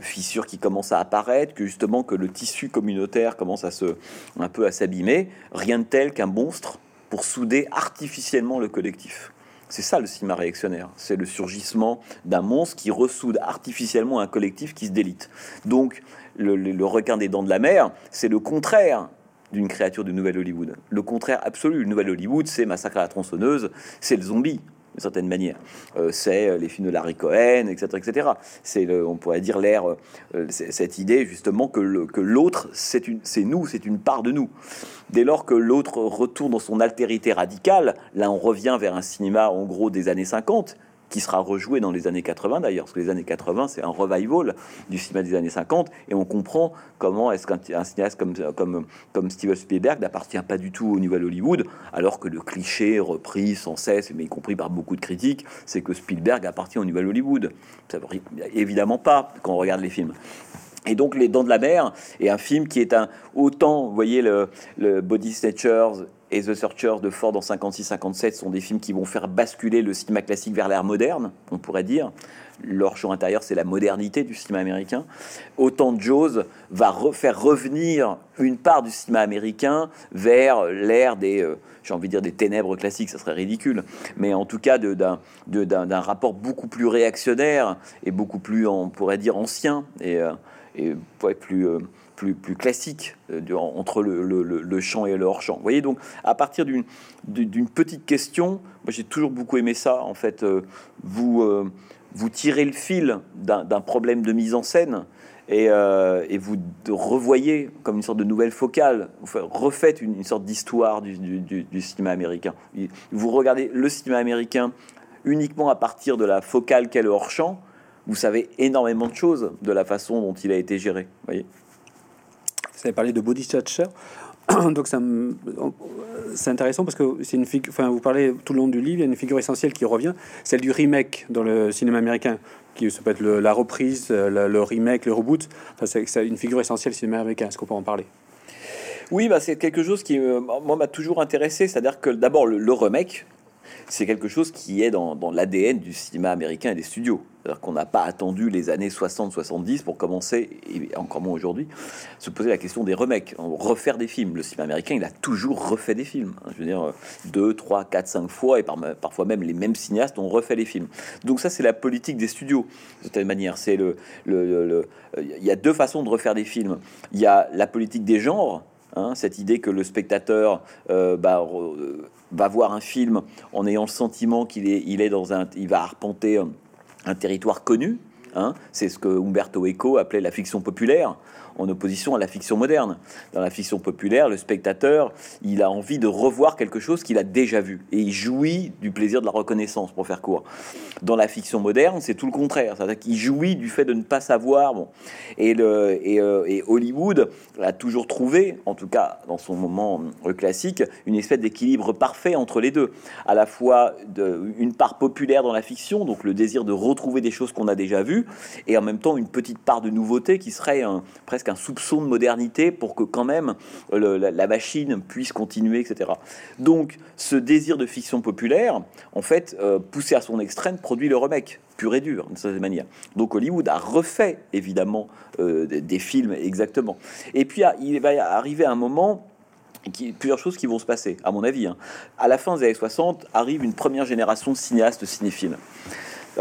fissures qui commencent à apparaître, que justement que le tissu communautaire commence à se un peu à s'abîmer, rien de tel qu'un monstre pour souder artificiellement le collectif. C'est ça le cinéma réactionnaire. C'est le surgissement d'un monstre qui ressoude artificiellement un collectif qui se délite. Donc, le, le requin des dents de la mer, c'est le contraire d'une créature du Nouvel Hollywood. Le contraire absolu. Le Nouvel Hollywood, c'est Massacre à la tronçonneuse, c'est le zombie d'une certaine manière. Euh, c'est euh, les films de Larry Cohen, etc. etc. C'est, on pourrait dire, l'air, euh, cette idée justement que, l'autre, c'est, c'est nous, c'est une part de nous. Dès lors que l'autre retourne dans son altérité radicale, là on revient vers un cinéma en gros des années 50, qui sera rejoué dans les années 80 d'ailleurs, parce que les années 80, c'est un revival du cinéma des années 50, et on comprend comment est-ce qu'un cinéaste comme, comme, comme Steven Spielberg n'appartient pas du tout au Nouvel Hollywood, alors que le cliché repris sans cesse, mais y compris par beaucoup de critiques, c'est que Spielberg appartient au Nouvel Hollywood. Ça évidemment pas quand on regarde les films. Et donc Les Dents de la Mer est un film qui est un autant, vous voyez, le, le Body Snatchers et The Searchers de Ford en 56-57 sont des films qui vont faire basculer le cinéma classique vers l'ère moderne, on pourrait dire. Leur champ intérieur, c'est la modernité du cinéma américain. Autant Jaws va faire revenir une part du cinéma américain vers l'ère des, euh, j'ai envie de dire des ténèbres classiques, ça serait ridicule, mais en tout cas d'un rapport beaucoup plus réactionnaire et beaucoup plus, on pourrait dire, ancien et, euh, et plus... Euh, plus, classique euh, entre le, le, champ et le hors-champ. Vous voyez, donc, à partir d'une petite question, moi j'ai toujours beaucoup aimé ça, en fait, euh, vous, euh, vous tirez le fil d'un problème de mise en scène et, vous revoyez comme une sorte de nouvelle focale, vous refaites une, sorte d'histoire du, cinéma américain. Vous regardez le cinéma américain uniquement à partir de la focale qu'est le hors-champ, vous savez énormément de choses de la façon dont il a été géré. Vous avez parlé de body. Donc c'est intéressant parce que c'est une figure. Enfin, vous parlez tout le long du livre, il y a une figure essentielle qui revient, celle du remake dans le cinéma américain, qui ça peut être la reprise, euh, le, remake, le reboot. Enfin, c'est une figure essentielle du cinéma américain. Est-ce qu'on peut en parler? Oui, bah, c'est quelque chose qui euh, m'a toujours intéressé. C'est-à-dire que d'abord le remake, c'est quelque chose qui est dans, l'ADN du cinéma américain et des studios. C'est-à-dire qu'on n'a pas attendu les années 60-70 pour commencer, et encore moins aujourd'hui, se poser la question des remakes, refaire des films. Le cinéma américain, il a toujours refait des films. Je veux dire, deux, trois, quatre, cinq fois, et parfois même les mêmes cinéastes ont refait les films. Donc ça, c'est la politique des studios, de cette manière. C'est le, il y a deux façons de refaire des films. Il y a la politique des genres, Hein, cette idée que le spectateur euh, bah, va voir un film en ayant le sentiment qu'il est, il est dans un, il va arpenter un, territoire connu. Hein. c'est ce que Umberto Eco appelait la fiction populaire en opposition à la fiction moderne. Dans la fiction populaire, le spectateur, il a envie de revoir quelque chose qu'il a déjà vu et il jouit du plaisir de la reconnaissance, pour faire court. Dans la fiction moderne, c'est tout le contraire, c'est-à-dire qu'il jouit du fait de ne pas savoir. Bon. Et, le, et, euh, Hollywood a toujours trouvé, en tout cas dans son moment classique, une espèce d'équilibre parfait entre les deux. À la fois une part populaire dans la fiction, donc le désir de retrouver des choses qu'on a déjà vues, et en même temps une petite part de nouveauté qui serait presque un soupçon de modernité pour que quand même la, machine puisse continuer, etc. Donc ce désir de fiction populaire, en fait, euh, poussé à son extrême, produit le remake pur et dur, de cette manière. Donc Hollywood a refait évidemment euh, des, films exactement. Et puis il va arriver un moment qui, plusieurs choses qui vont se passer, à mon avis. Hein. À la fin des années 60, arrive une première génération de cinéastes cinéphiles.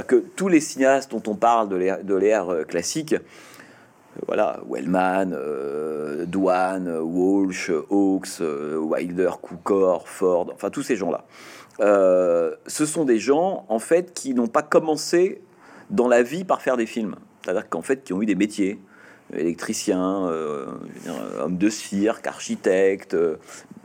Que tous les cinéastes dont on parle de l'ère euh, classique, euh, voilà, Wellman, euh, Dwan, Walsh, Hawks, Wilder, Cukor, Ford, enfin tous ces gens-là. ce sont des gens en fait qui n'ont pas commencé dans la vie par faire des films, c'est-à-dire qu'en fait qui ont eu des métiers, électriciens, euh, hommes de cirque, architectes, euh,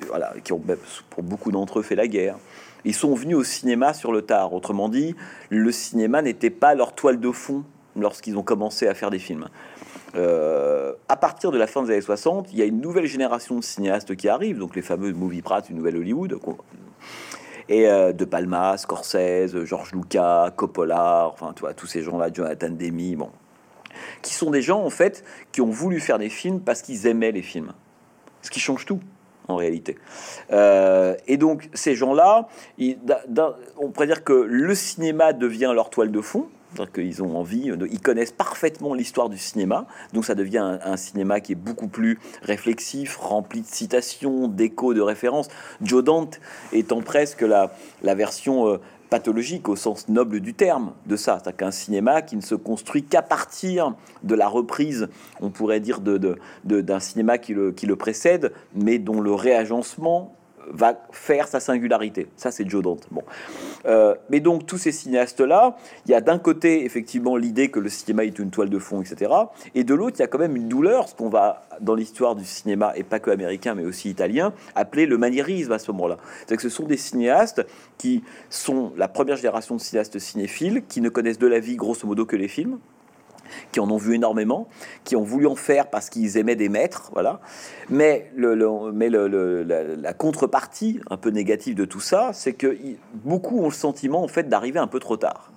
voilà, qui ont pour beaucoup d'entre eux fait la guerre. Ils sont venus au cinéma sur le tard. Autrement dit, le cinéma n'était pas leur toile de fond lorsqu'ils ont commencé à faire des films. Euh, à partir de la fin des années 60, il y a une nouvelle génération de cinéastes qui arrive, donc les fameux movie prats une nouvelle Hollywood, et de Palma, Scorsese, George Lucas, Coppola, enfin, tu vois, tous ces gens-là, Jonathan Demi, bon, qui sont des gens en fait qui ont voulu faire des films parce qu'ils aimaient les films. Ce qui change tout en réalité. Euh, et donc ces gens-là, on pourrait dire que le cinéma devient leur toile de fond. qu'ils ont envie, ils connaissent parfaitement l'histoire du cinéma, donc ça devient un, cinéma qui est beaucoup plus réflexif, rempli de citations, d'échos, de références. Joe Dante étant presque la, la version euh, pathologique au sens noble du terme de ça. C'est qu'un cinéma qui ne se construit qu'à partir de la reprise, on pourrait dire, d'un de, de, cinéma qui le, qui le précède, mais dont le réagencement va faire sa singularité. Ça, c'est Joe Dante. Bon. Euh, mais donc, tous ces cinéastes-là, il y a d'un côté, effectivement, l'idée que le cinéma est une toile de fond, etc. Et de l'autre, il y a quand même une douleur, ce qu'on va, dans l'histoire du cinéma, et pas que américain, mais aussi italien, appeler le maniérisme à ce moment-là. C'est que ce sont des cinéastes qui sont la première génération de cinéastes cinéphiles, qui ne connaissent de la vie, grosso modo, que les films, qui en ont vu énormément, qui ont voulu en faire parce qu'ils aimaient des maîtres, voilà. Mais, le, mais le, la, contrepartie un peu négative de tout ça, c'est que beaucoup ont le sentiment en fait d'arriver un peu trop tard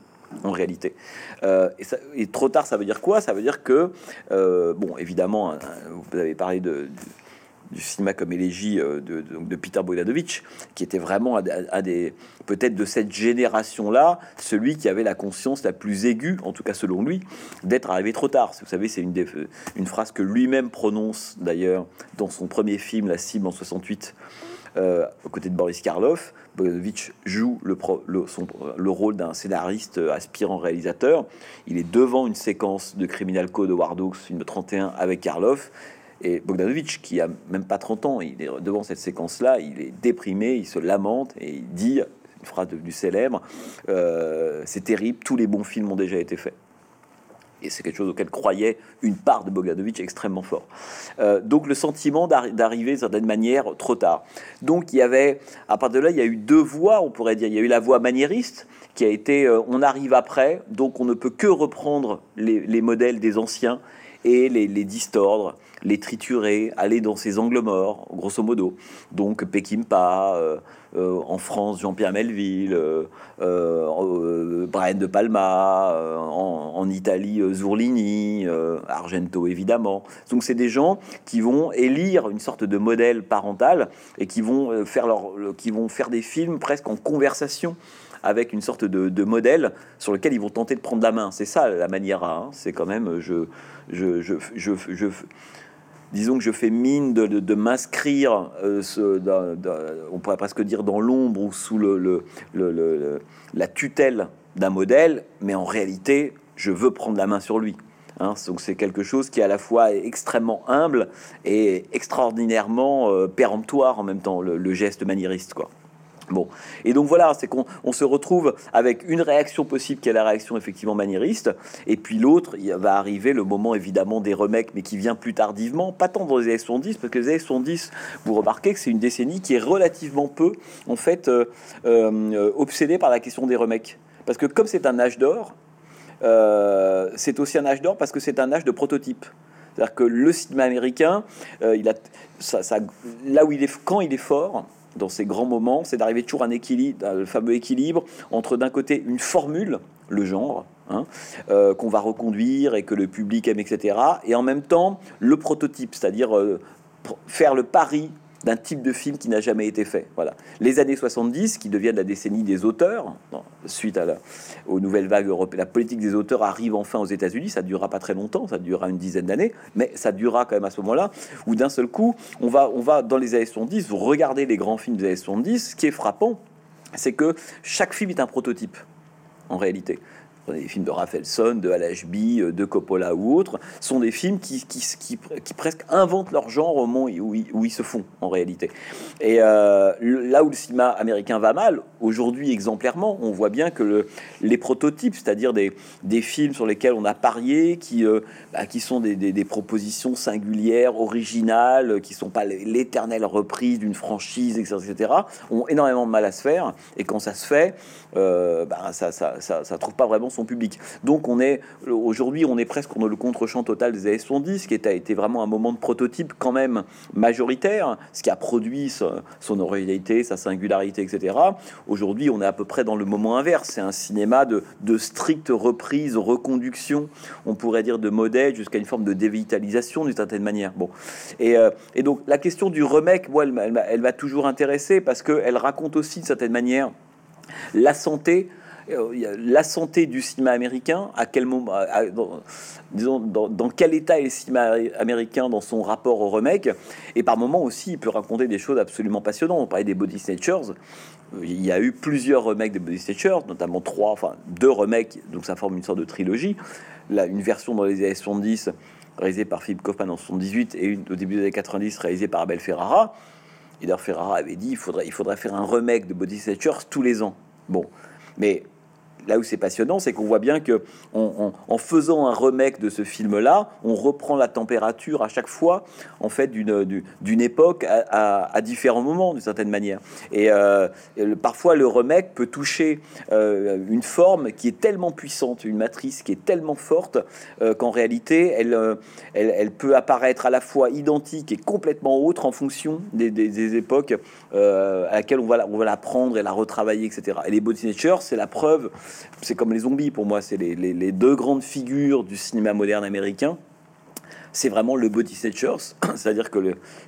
en réalité. Euh, et, trop tard, ça veut dire quoi? Ça veut dire que, euh, bon, évidemment, hein, vous avez parlé de, du cinéma comme élégie euh, de, Peter Bogdanovich, qui était vraiment un, des peut-être de cette génération-là, celui qui avait la conscience la plus aiguë, en tout cas selon lui, d'être arrivé trop tard. Vous savez, c'est une, une phrase que lui-même prononce d'ailleurs dans son premier film, La cible en 68, euh, aux côtés de Boris Karloff. Bogdanovich joue le, rôle d'un scénariste aspirant réalisateur. Il est devant une séquence de Criminal Code de Hawks, film 31, avec Karloff. Et Bogdanovich, qui a même pas 30 ans, il est devant cette séquence-là, il est déprimé, il se lamente et il dit, une phrase devenue célèbre, euh, c'est terrible, tous les bons films ont déjà été faits. Et c'est quelque chose auquel croyait une part de Bogdanovich extrêmement fort. Euh, donc le sentiment d'arriver d'une certaine manière trop tard. Donc il y avait, à partir de là, il y a eu deux voies, on pourrait dire. Il y a eu la voie maniériste, qui a été euh, on arrive après, donc on ne peut que reprendre les, modèles des anciens et les, les distordre les triturer, aller dans ces angles morts, grosso modo. Donc Peckinpah, euh, euh, en France Jean-Pierre Melville, euh, euh, Brian de Palma, en, Italie Zurlini, Argento évidemment. Donc c'est des gens qui vont élire une sorte de modèle parental et qui vont faire, leur, qui vont faire des films presque en conversation avec une sorte de, modèle sur lequel ils vont tenter de prendre la main. C'est ça la manière hein. C'est quand même, je, je, je, je, disons que je fais mine de, m'inscrire, euh, on pourrait presque dire dans l'ombre ou sous la tutelle d'un modèle, mais en réalité, je veux prendre la main sur lui. Hein. donc c'est quelque chose qui est à la fois extrêmement humble et extraordinairement euh, péremptoire en même temps, le, geste maniériste, quoi. Bon, et donc voilà, c'est qu'on se retrouve avec une réaction possible qui est la réaction effectivement maniériste, et puis l'autre, il va arriver le moment évidemment des remakes, mais qui vient plus tardivement, pas tant dans les années 70, parce que les années 70, vous remarquez que c'est une décennie qui est relativement peu, en fait, euh, euh, obsédée par la question des remakes. Parce que comme c'est un âge d'or, euh, c'est aussi un âge d'or parce que c'est un âge de prototype. C'est-à-dire que le cinéma américain, il a, ça, là où il est, quand il est fort, dans ces grands moments, c'est d'arriver toujours à un équilibre, le fameux équilibre entre d'un côté une formule, le genre, hein, euh, qu'on va reconduire et que le public aime, etc. Et en même temps, le prototype, c'est-à-dire euh, faire le pari d'un type de film qui n'a jamais été fait. Voilà. Les années 70, qui deviennent la décennie des auteurs, suite à la, aux nouvelles vagues européennes, la politique des auteurs arrive enfin aux États-Unis. Ça ne durera pas très longtemps, ça durera une dizaine d'années, mais ça durera quand même à ce moment-là, où d'un seul coup, on va, on va dans les années 70, vous regardez les grands films des années 70, ce qui est frappant, c'est que chaque film est un prototype, en réalité les films de Rafelson, de Al de Coppola ou autres, sont des films qui, presque inventent leur genre au moment où ils, où ils se font en réalité. Et euh, là où le cinéma américain va mal, aujourd'hui exemplairement, on voit bien que le, les prototypes, c'est-à-dire des, films sur lesquels on a parié, qui, euh, bah, qui sont des, propositions singulières, originales, qui sont pas l'éternelle reprise d'une franchise, etc., ont énormément de mal à se faire. Et quand ça se fait, euh, bah, ça, ça trouve pas vraiment public. Donc on est aujourd'hui, on est presque dans le contre-champ total des années 70, qui a été vraiment un moment de prototype quand même majoritaire, ce qui a produit son, originalité, sa singularité, etc. Aujourd'hui, on est à peu près dans le moment inverse. C'est un cinéma de, de stricte reprise, reconduction, on pourrait dire de modèle jusqu'à une forme de dévitalisation d'une certaine manière. Bon, et, euh, donc la question du remake, moi, elle, va toujours intéresser parce qu'elle raconte aussi d'une certaine manière la santé euh, la santé du cinéma américain, à quel moment, dans, disons, dans, quel état est le cinéma américain dans son rapport au remake, et par moments aussi, il peut raconter des choses absolument passionnantes. On parlait des Body Snatchers, il y a eu plusieurs remakes des Body Snatchers, notamment trois, enfin deux remakes, donc ça forme une sorte de trilogie. Là, une version dans les années 70 réalisée par Philippe Kaufman en 78 et une au début des années 90 réalisée par Abel Ferrara. Et d'ailleurs, Ferrara avait dit il faudrait, faudrait faire un remake de Body Snatchers tous les ans. Bon, mais là où c'est passionnant, c'est qu'on voit bien que en faisant un remake de ce film-là, on reprend la température à chaque fois, en fait, d'une époque à, différents moments, d'une certaine manière. Et euh, parfois, le remake peut toucher euh, une forme qui est tellement puissante, une matrice qui est tellement forte euh, qu'en réalité, elle, elle, peut apparaître à la fois identique et complètement autre en fonction des, des, époques à laquelle on va, on va la prendre et la retravailler, etc. Et les Body c'est la preuve c'est comme les zombies pour moi, c'est les, deux grandes figures du cinéma moderne américain. C'est vraiment le body snatchers, c'est-à-dire que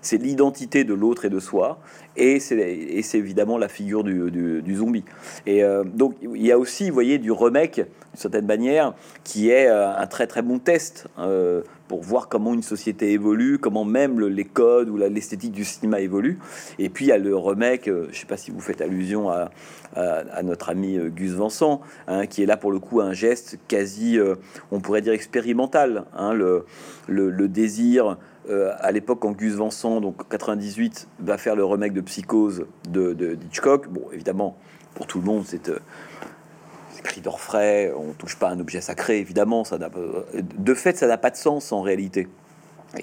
c'est l'identité de l'autre et de soi, et c'est évidemment la figure du, zombie. Et euh, donc il y a aussi, vous voyez, du remake, d'une certaine manière, qui est euh, un très très bon test. Euh, pour voir comment une société évolue, comment même les codes ou l'esthétique du cinéma évolue. Et puis il y a le remake, je ne sais pas si vous faites allusion à, à, notre ami euh, Gus Vincent, hein, qui est là pour le coup un geste quasi, euh, on pourrait dire expérimental. Hein, le, le, désir, euh, à l'époque quand Gus Vincent, donc 98, va faire le remake de Psychose de, Hitchcock, bon évidemment pour tout le monde c'est cri d'orfraie, on touche pas un objet sacré, évidemment, ça de fait, ça n'a pas de sens en réalité.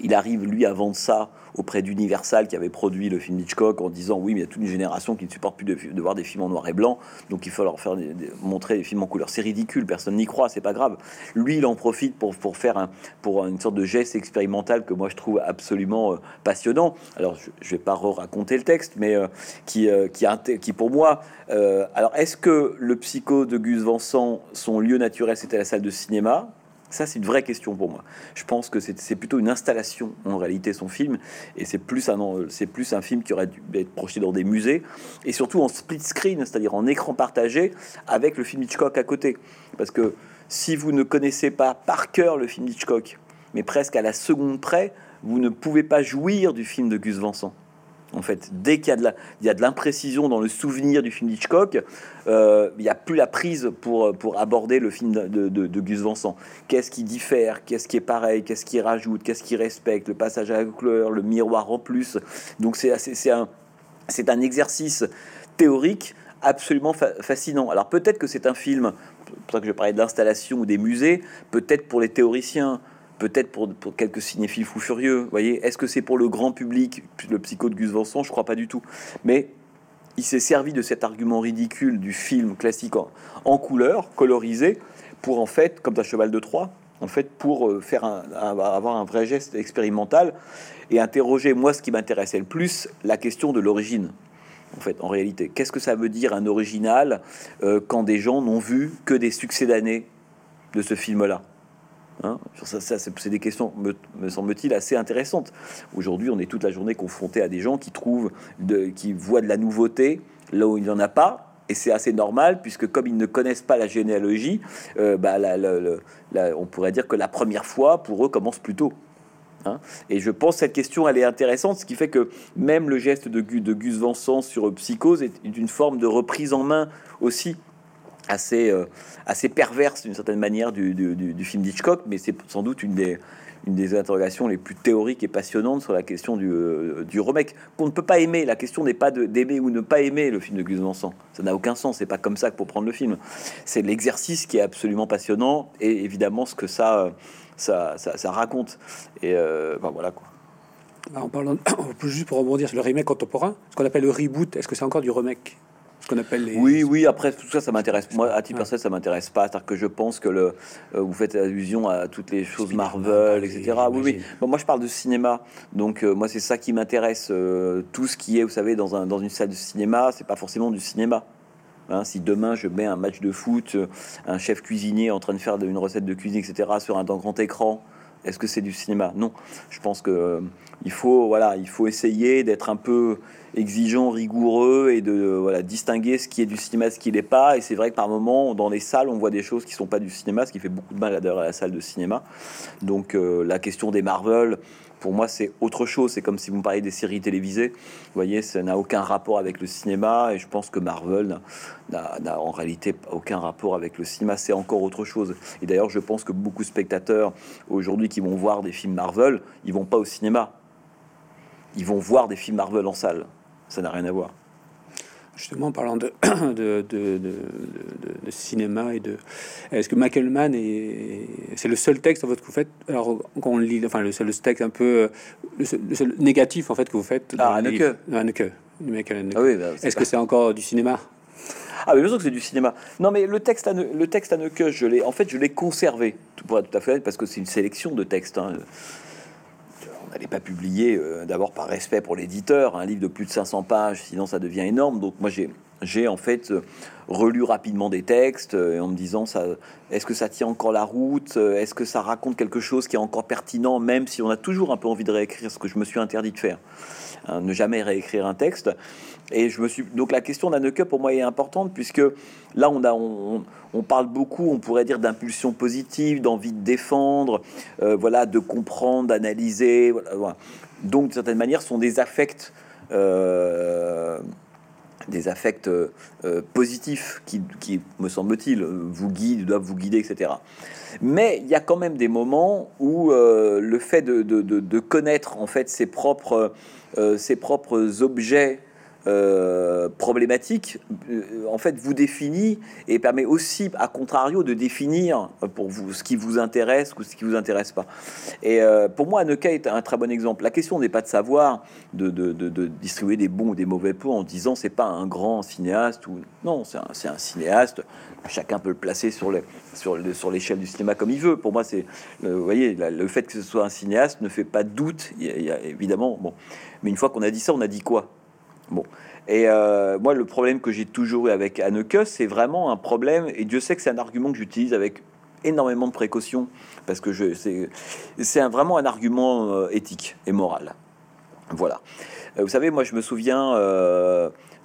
Il arrive, lui, à vendre ça auprès d'Universal qui avait produit le film Hitchcock en disant oui mais il y a toute une génération qui ne supporte plus de, voir des films en noir et blanc donc il faut leur faire montrer des films en couleur. C'est ridicule personne n'y croit c'est pas grave. Lui il en profite pour, pour faire un, pour une sorte de geste expérimental que moi je trouve absolument euh, passionnant. Alors je, je vais pas raconter le texte mais euh, qui, euh, qui, qui pour moi alors est-ce que le psycho de Gus Vincent son lieu naturel c'était la salle de cinéma? Ça, c'est une vraie question pour moi. Je pense que c'est plutôt une installation en réalité son film, et c'est plus un c'est plus un film qui aurait dû être projeté dans des musées et surtout en split screen, c'est-à-dire en écran partagé avec le film Hitchcock à côté. Parce que si vous ne connaissez pas par cœur le film Hitchcock, mais presque à la seconde près, vous ne pouvez pas jouir du film de Gus Vincent en fait. Dès qu'il y a de l'imprécision dans le souvenir du film Hitchcock, euh, il n'y a plus la prise pour, pour aborder le film de, Gus Vincent. Qu'est-ce qui diffère Qu'est-ce qui est pareil Qu'est-ce qui rajoute Qu'est-ce qui respecte Le passage à la couleur, le miroir en plus. Donc c'est un, un exercice théorique absolument fascinant. Alors peut-être que c'est un film, pour ça que je parlais de l'installation ou des musées, peut-être pour les théoriciens, peut-être pour, quelques cinéphiles fous furieux. voyez, est-ce que c'est pour le grand public, le psycho de Gus Vincent Je crois pas du tout. Mais il s'est servi de cet argument ridicule du film classique en, couleur, colorisé, pour en fait, comme un cheval de Troie, en fait, pour euh, faire avoir un vrai geste expérimental et interroger, moi, ce qui m'intéressait le plus, la question de l'origine. En fait, en réalité, qu'est-ce que ça veut dire un original euh, quand des gens n'ont vu que des succès d'années de ce film-là? Hein ça, c'est des questions, me, semble-t-il, assez intéressantes. Aujourd'hui, on est toute la journée confronté à des gens qui trouvent, de, qui voient de la nouveauté là où il n'y en a pas, et c'est assez normal puisque comme ils ne connaissent pas la généalogie, euh, bah, on pourrait dire que la première fois pour eux commence plus tôt. Hein. et je pense que cette question elle est intéressante, ce qui fait que même le geste de, de Gus Van Sant sur Psychose est une forme de reprise en main aussi assez, euh, assez perverse d'une certaine manière du, du, film d'Hitchcock, mais c'est sans doute une des, une des interrogations les plus théoriques et passionnantes sur la question du, euh, du remake qu'on ne peut pas aimer. La question n'est pas d'aimer ou ne pas aimer le film de Gus Van Sant. Ça n'a aucun sens. C'est pas comme ça que pour prendre le film. C'est l'exercice qui est absolument passionnant et évidemment ce que ça, ça, ça, raconte. Et euh, voilà quoi. En parlant, juste pour rebondir sur le remake contemporain, ce qu'on appelle le reboot, est-ce que c'est encore du remake? Qu'on appelle les... Oui, oui, après tout ça, ça m'intéresse. Moi, à titre personnel, ça m'intéresse pas. C'est-à-dire que je pense que le, euh, vous faites allusion à toutes les choses Marvel, etc. Oui, oui. Bon, moi, je parle de cinéma. Donc, euh, moi, c'est ça qui m'intéresse. Euh, tout ce qui est, vous savez, dans, un, dans une salle de cinéma, c'est pas forcément du cinéma. Hein, si demain je mets un match de foot, un chef cuisinier en train de faire une recette de cuisine, etc., sur un grand écran, est-ce que c'est du cinéma? Non. Je pense que il faut, voilà, il faut essayer d'être un peu exigeant, rigoureux et de voilà, distinguer ce qui est du cinéma, ce qui n'est pas. Et c'est vrai que par moment, dans les salles, on voit des choses qui sont pas du cinéma, ce qui fait beaucoup de mal à la salle de cinéma. Donc euh, la question des Marvel, pour moi, c'est autre chose. C'est comme si vous me parliez des séries télévisées. Vous voyez, ça n'a aucun rapport avec le cinéma. Et je pense que Marvel n'a en réalité aucun rapport avec le cinéma. C'est encore autre chose. Et d'ailleurs, je pense que beaucoup de spectateurs aujourd'hui qui vont voir des films Marvel, ils vont pas au cinéma ils vont voir des films Marvel en salle. Ça n'a rien à voir. Justement, en parlant de, de, de, de, cinéma et de. Est-ce que Michael Mann est. C'est le seul texte en fait que vous faites? Alors, quand on lit. Enfin, le seul texte un peu. Le seul, négatif en fait que vous faites. Ah, Anneke. Anneke. Ah oui, bah, Est-ce que c'est encore du cinéma? Ah, mais bien sûr que c'est du cinéma. Non, mais le texte, à le texte à Anneke, je l'ai, en fait, je l'ai conservé, pour être tout à fait parce que c'est une sélection de textes. Hein n'est pas publié euh, d'abord par respect pour l'éditeur, un livre de plus de 500 pages, sinon ça devient énorme. Donc moi j'ai en fait euh, relu rapidement des textes euh, en me disant ça est-ce que ça tient encore la route est-ce que ça raconte quelque chose qui est encore pertinent même si on a toujours un peu envie de réécrire ce que je me suis interdit de faire hein, ne jamais réécrire un texte et je me suis donc la question d'Anneke pour moi est importante puisque là on a on, parle beaucoup, on pourrait dire d'impulsion positive, d'envie de défendre, euh, voilà, de comprendre, d'analyser. Donc d'une certaine manière, sont des affects. Euh, des affects euh, positifs qui, qui, me semble-t-il, vous guident, doivent vous guider, etc. Mais il y a quand même des moments où le fait de, connaître en fait ses propres, ses propres objets euh, problématique, euh, en fait, vous définit et permet aussi, à contrario, de définir pour vous ce qui vous intéresse ou ce qui vous intéresse pas. Et euh, pour moi, Aneka est un très bon exemple. La question n'est pas de savoir de, distribuer des bons ou des mauvais points en disant c'est pas un grand cinéaste ou non, c'est un, cinéaste. Chacun peut le placer sur le, sur, sur l'échelle du cinéma comme il veut. Pour moi, c'est, vous voyez, le fait que ce soit un cinéaste ne fait pas doute. Évidemment, bon, mais une fois qu'on a dit ça, on a dit quoi? Bon. Et euh, moi, le problème que j'ai toujours eu avec Anneke, c'est vraiment un problème, et Dieu sait que c'est un argument que j'utilise avec énormément de précaution, parce que c'est vraiment un argument euh, éthique et moral. Voilà. Euh, vous savez, moi, je me souviens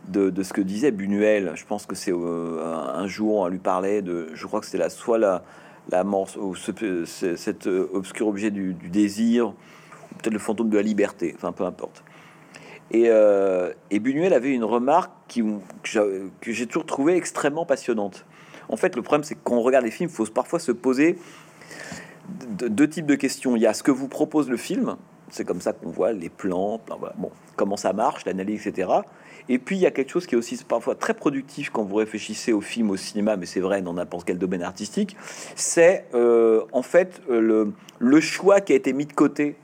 de, ce que disait Bunuel. Je pense que c'est un jour, on lui parlait de, je crois que c'était la, soit la, la mort, ou cet obscur objet du, du désir, peut-être le fantôme de la liberté, enfin peu importe. Et, euh, Buñuel avait une remarque que j'ai toujours trouvé extrêmement passionnante. En fait, le problème, c'est que quand on regarde les films, il faut parfois se poser deux types de questions. Il y a ce que vous propose le film, c'est comme ça qu'on voit les plans, bon, comment ça marche, l'analyse, etc. Et puis il y a quelque chose qui est aussi parfois très productif quand vous réfléchissez au film, au cinéma, mais c'est vrai dans n'importe quel domaine artistique, c'est euh, en fait le, choix qui a été mis de côté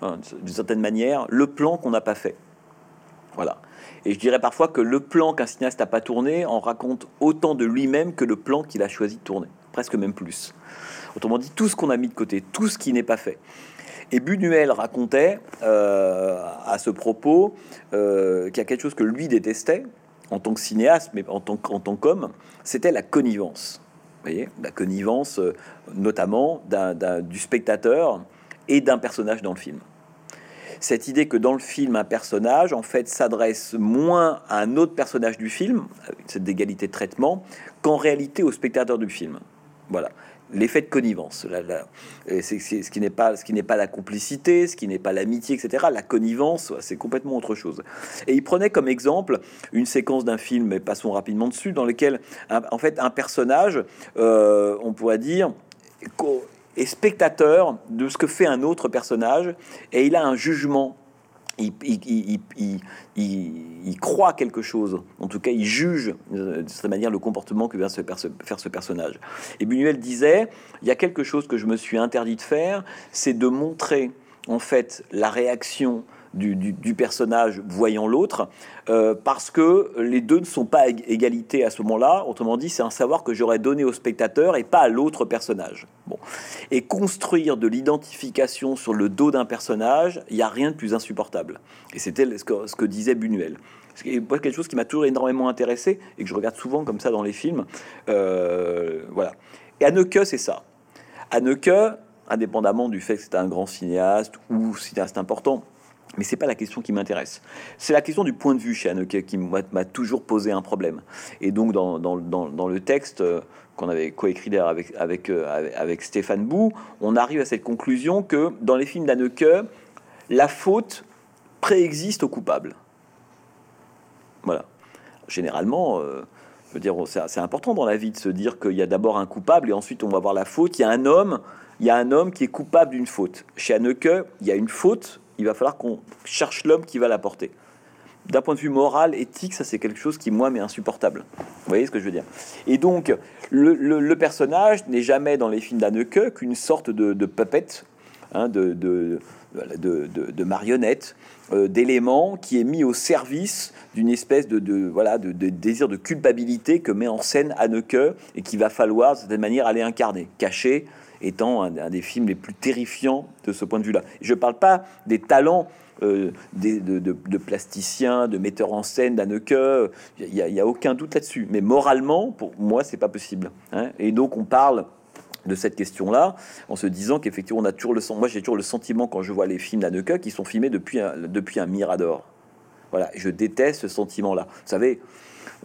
d'une certaine manière, le plan qu'on n'a pas fait. Voilà. Et je dirais parfois que le plan qu'un cinéaste n'a pas tourné en raconte autant de lui-même que le plan qu'il a choisi de tourner, presque même plus. Autrement dit, tout ce qu'on a mis de côté, tout ce qui n'est pas fait. Et Buñuel racontait euh, à ce propos euh, qu'il y a quelque chose que lui détestait en tant que cinéaste, mais en tant, en tant qu'homme, c'était la connivence. voyez, la connivence, euh, notamment du spectateur et d'un personnage dans le film. Cette idée que dans le film, un personnage, en fait, s'adresse moins à un autre personnage du film, cette égalité de traitement, qu'en réalité au spectateur du film. Voilà l'effet de connivence. c'est, ce qui n'est pas, ce qui n'est pas la complicité, ce qui n'est pas l'amitié, etc. La connivence, c'est complètement autre chose. Et il prenait comme exemple une séquence d'un film, mais passons rapidement dessus, dans lequel, en fait, un personnage, euh, on pourrait dire, est spectateur de ce que fait un autre personnage, et il a un jugement il, croit quelque chose. En tout cas, il juge euh, de cette manière le comportement que vient se faire ce personnage. Et Buñuel disait, il y a quelque chose que je me suis interdit de faire, c'est de montrer en fait la réaction du, personnage voyant l'autre, euh, parce que les deux ne sont pas à égalité à ce moment-là. Autrement dit, c'est un savoir que j'aurais donné au spectateur et pas à l'autre personnage. Bon. Et construire de l'identification sur le dos d'un personnage, il n'y a rien de plus insupportable. Et c'était ce que, ce disait Buñuel. C'est quelque chose qui m'a toujours énormément intéressé et que je regarde souvent comme ça dans les films. Euh, voilà. Et Anneke, c'est ça. Anneke, indépendamment du fait que c'est un grand cinéaste ou cinéaste important, mais c'est pas la question qui m'intéresse. C'est la question du point de vue chez Anneke qui m'a toujours posé un problème. Et donc dans, le texte euh, qu'on avait coécrit avec, avec, euh, avec, Stéphane Bou, on arrive à cette conclusion que dans les films d'Anneke, la faute préexiste au coupable. Voilà. Généralement, euh, je veux dire, c'est important dans la vie de se dire qu'il y a d'abord un coupable et ensuite on va voir la faute. Il y a un homme, il y a un homme qui est coupable d'une faute. Chez Anneke, il y a une faute il va falloir qu'on cherche l'homme qui va la porter. D'un point de vue moral, éthique, ça c'est quelque chose qui, moi, m'est insupportable. Vous voyez ce que je veux dire? Et donc, le, personnage n'est jamais dans les films d'Anneke qu'une sorte de, de puppet, hein, de, de, marionnette, euh, d'élément qui est mis au service d'une espèce de, voilà, de, désir de culpabilité que met en scène Anneke et qu'il va falloir, de cette manière, aller incarner, cacher étant un, des films les plus terrifiants de ce point de vue-là. Je ne parle pas des talents euh, de, de, plasticiens, de metteurs en scène, d'Anneke, il n'y a, aucun doute là-dessus. Mais moralement, pour moi, c'est pas possible. Hein. Et donc, on parle de cette question-là, en se disant qu'effectivement, on a toujours le moi j'ai toujours le sentiment quand je vois les films d'Anneke qui sont filmés depuis un, depuis un mirador. Voilà, je déteste ce sentiment-là. Vous savez,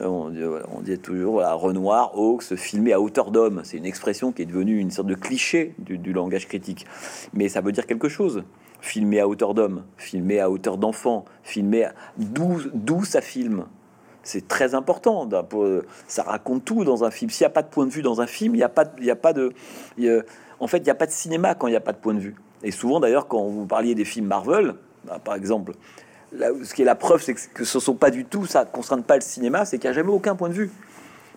euh, on, dit toujours voilà, Renoir, Hawks, filmé à hauteur d'homme. C'est une expression qui est devenue une sorte de cliché du, langage critique. Mais ça veut dire quelque chose. Filmé à hauteur d'homme, filmé à hauteur d'enfant, filmé d'où ça filme. C'est très important. Ça raconte tout dans un film. S'il n'y a pas de point de vue dans un film, il n'y a pas, y a pas de. en fait, il n'y a pas de cinéma quand il n'y a pas de point de vue. Et souvent, d'ailleurs, quand vous parliez des films Marvel, bah, par exemple, ce qui est la preuve, c'est que ce ne sont pas du tout, ça ne concerne pas le cinéma, c'est qu'il n'y a jamais aucun point de vue.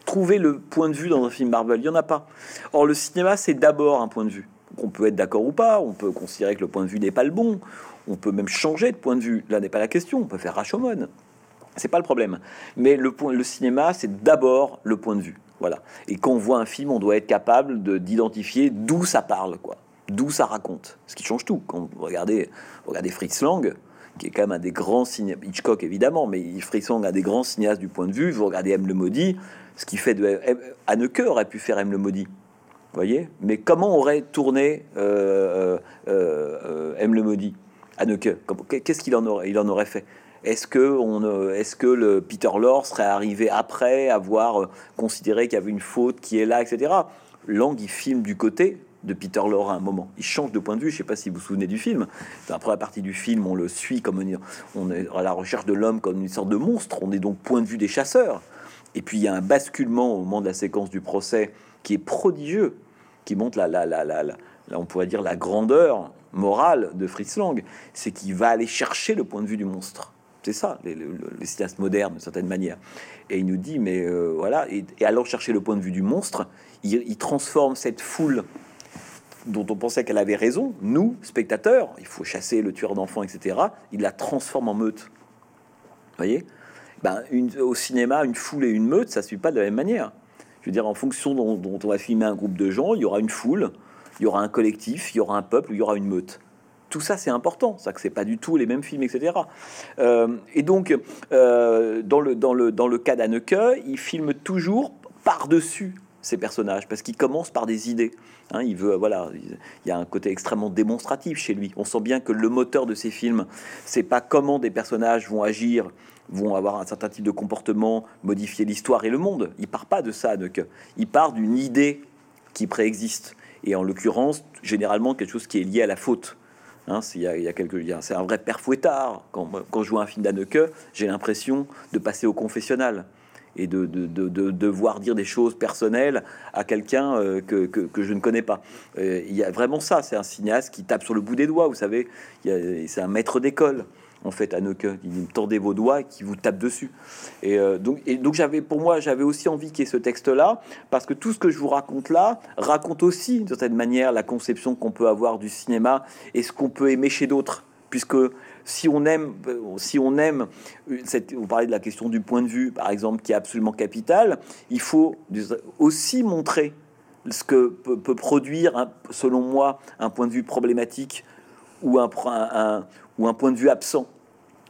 Trouver le point de vue dans un film Marvel, il n'y en a pas. Or, le cinéma, c'est d'abord un point de vue. On peut être d'accord ou pas, on peut considérer que le point de vue n'est pas le bon, on peut même changer de point de vue. Là n'est pas la question, on peut faire Rashomon. C'est pas le problème. Mais le, point, le cinéma, c'est d'abord le point de vue. Voilà. Et quand on voit un film, on doit être capable d'identifier d'où ça parle, quoi, d'où ça raconte. Ce qui change tout. Quand vous regardez, regardez Fritz Lang, qui est quand même un des grands cinéastes, Hitchcock évidemment, mais Frisson a des grands cinéastes du point de vue. Vous regardez M le maudit, ce qui fait de Anneke aurait pu faire M le maudit, voyez. Mais comment aurait tourné euh, euh, euh, M le maudit Anneke Qu'est-ce qu'il en aurait Il en aurait fait? Est-ce que, on, est-ce que le Peter Lorre serait arrivé après avoir considéré qu'il y avait une faute qui est là, etc. Lang, il filme du côté, de Peter Lorre à un moment. Il change de point de vue. Je ne sais pas si vous vous souvenez du film. Dans la première partie du film, on le suit comme on est à la recherche de l'homme comme une sorte de monstre. On est donc point de vue des chasseurs. Et puis il y a un basculement au moment de la séquence du procès qui est prodigieux, qui montre la, la, la, la, la on pourrait dire la grandeur morale de Fritz Lang. C'est qu'il va aller chercher le point de vue du monstre. C'est ça, les, les, cinéastes modernes, d'une certaine manière. Et il nous dit, mais euh, voilà, et, alors chercher le point de vue du monstre, il transforme cette foule dont on pensait qu'elle avait raison, nous, spectateurs, il faut chasser le tueur d'enfants, etc., il la transforme en meute. Vous voyez? Ben, Au cinéma, une foule et une meute, ça ne suit pas de la même manière. Je veux dire, en fonction dont, on va filmer un groupe de gens, il y aura une foule, il y aura un collectif, il y aura un peuple, il y aura une meute. Tout ça, c'est important. Ça que c'est pas du tout les mêmes films, etc. Euh, et donc, euh, dans, le, dans, le, dans le cas d'Anneke, il filme toujours par-dessus ces personnages parce qu'il commence par des idées. Hein, il veut, voilà, il y a un côté extrêmement démonstratif chez lui. On sent bien que le moteur de ces films, c'est pas comment des personnages vont agir, vont avoir un certain type de comportement, modifier l'histoire et le monde. Il part pas de ça, donc il part d'une idée qui préexiste. Et en l'occurrence, généralement quelque chose qui est lié à la faute. Hein, c'est, y a, c'est un vrai père fouettard. Quand, quand je vois un film d'Anneke, j'ai l'impression de passer au confessionnal et de, de, de, devoir dire des choses personnelles à quelqu'un euh, que, que, je ne connais pas. Euh, il y a vraiment ça, c'est un cinéaste qui tape sur le bout des doigts, vous savez, c'est un maître d'école. En fait, à Neuque, il me tendait vos doigts et qui vous tape dessus. Et euh, donc, donc j'avais, pour moi, j'avais aussi envie qu'il y ait ce texte-là, parce que tout ce que je vous raconte là raconte aussi, d'une certaine manière, la conception qu'on peut avoir du cinéma et ce qu'on peut aimer chez d'autres, puisque si on aime, si on aime, cette, vous parlez de la question du point de vue, par exemple, qui est absolument capital, il faut aussi montrer ce que peut, produire, selon moi, un point de vue problématique ou un point de vue absent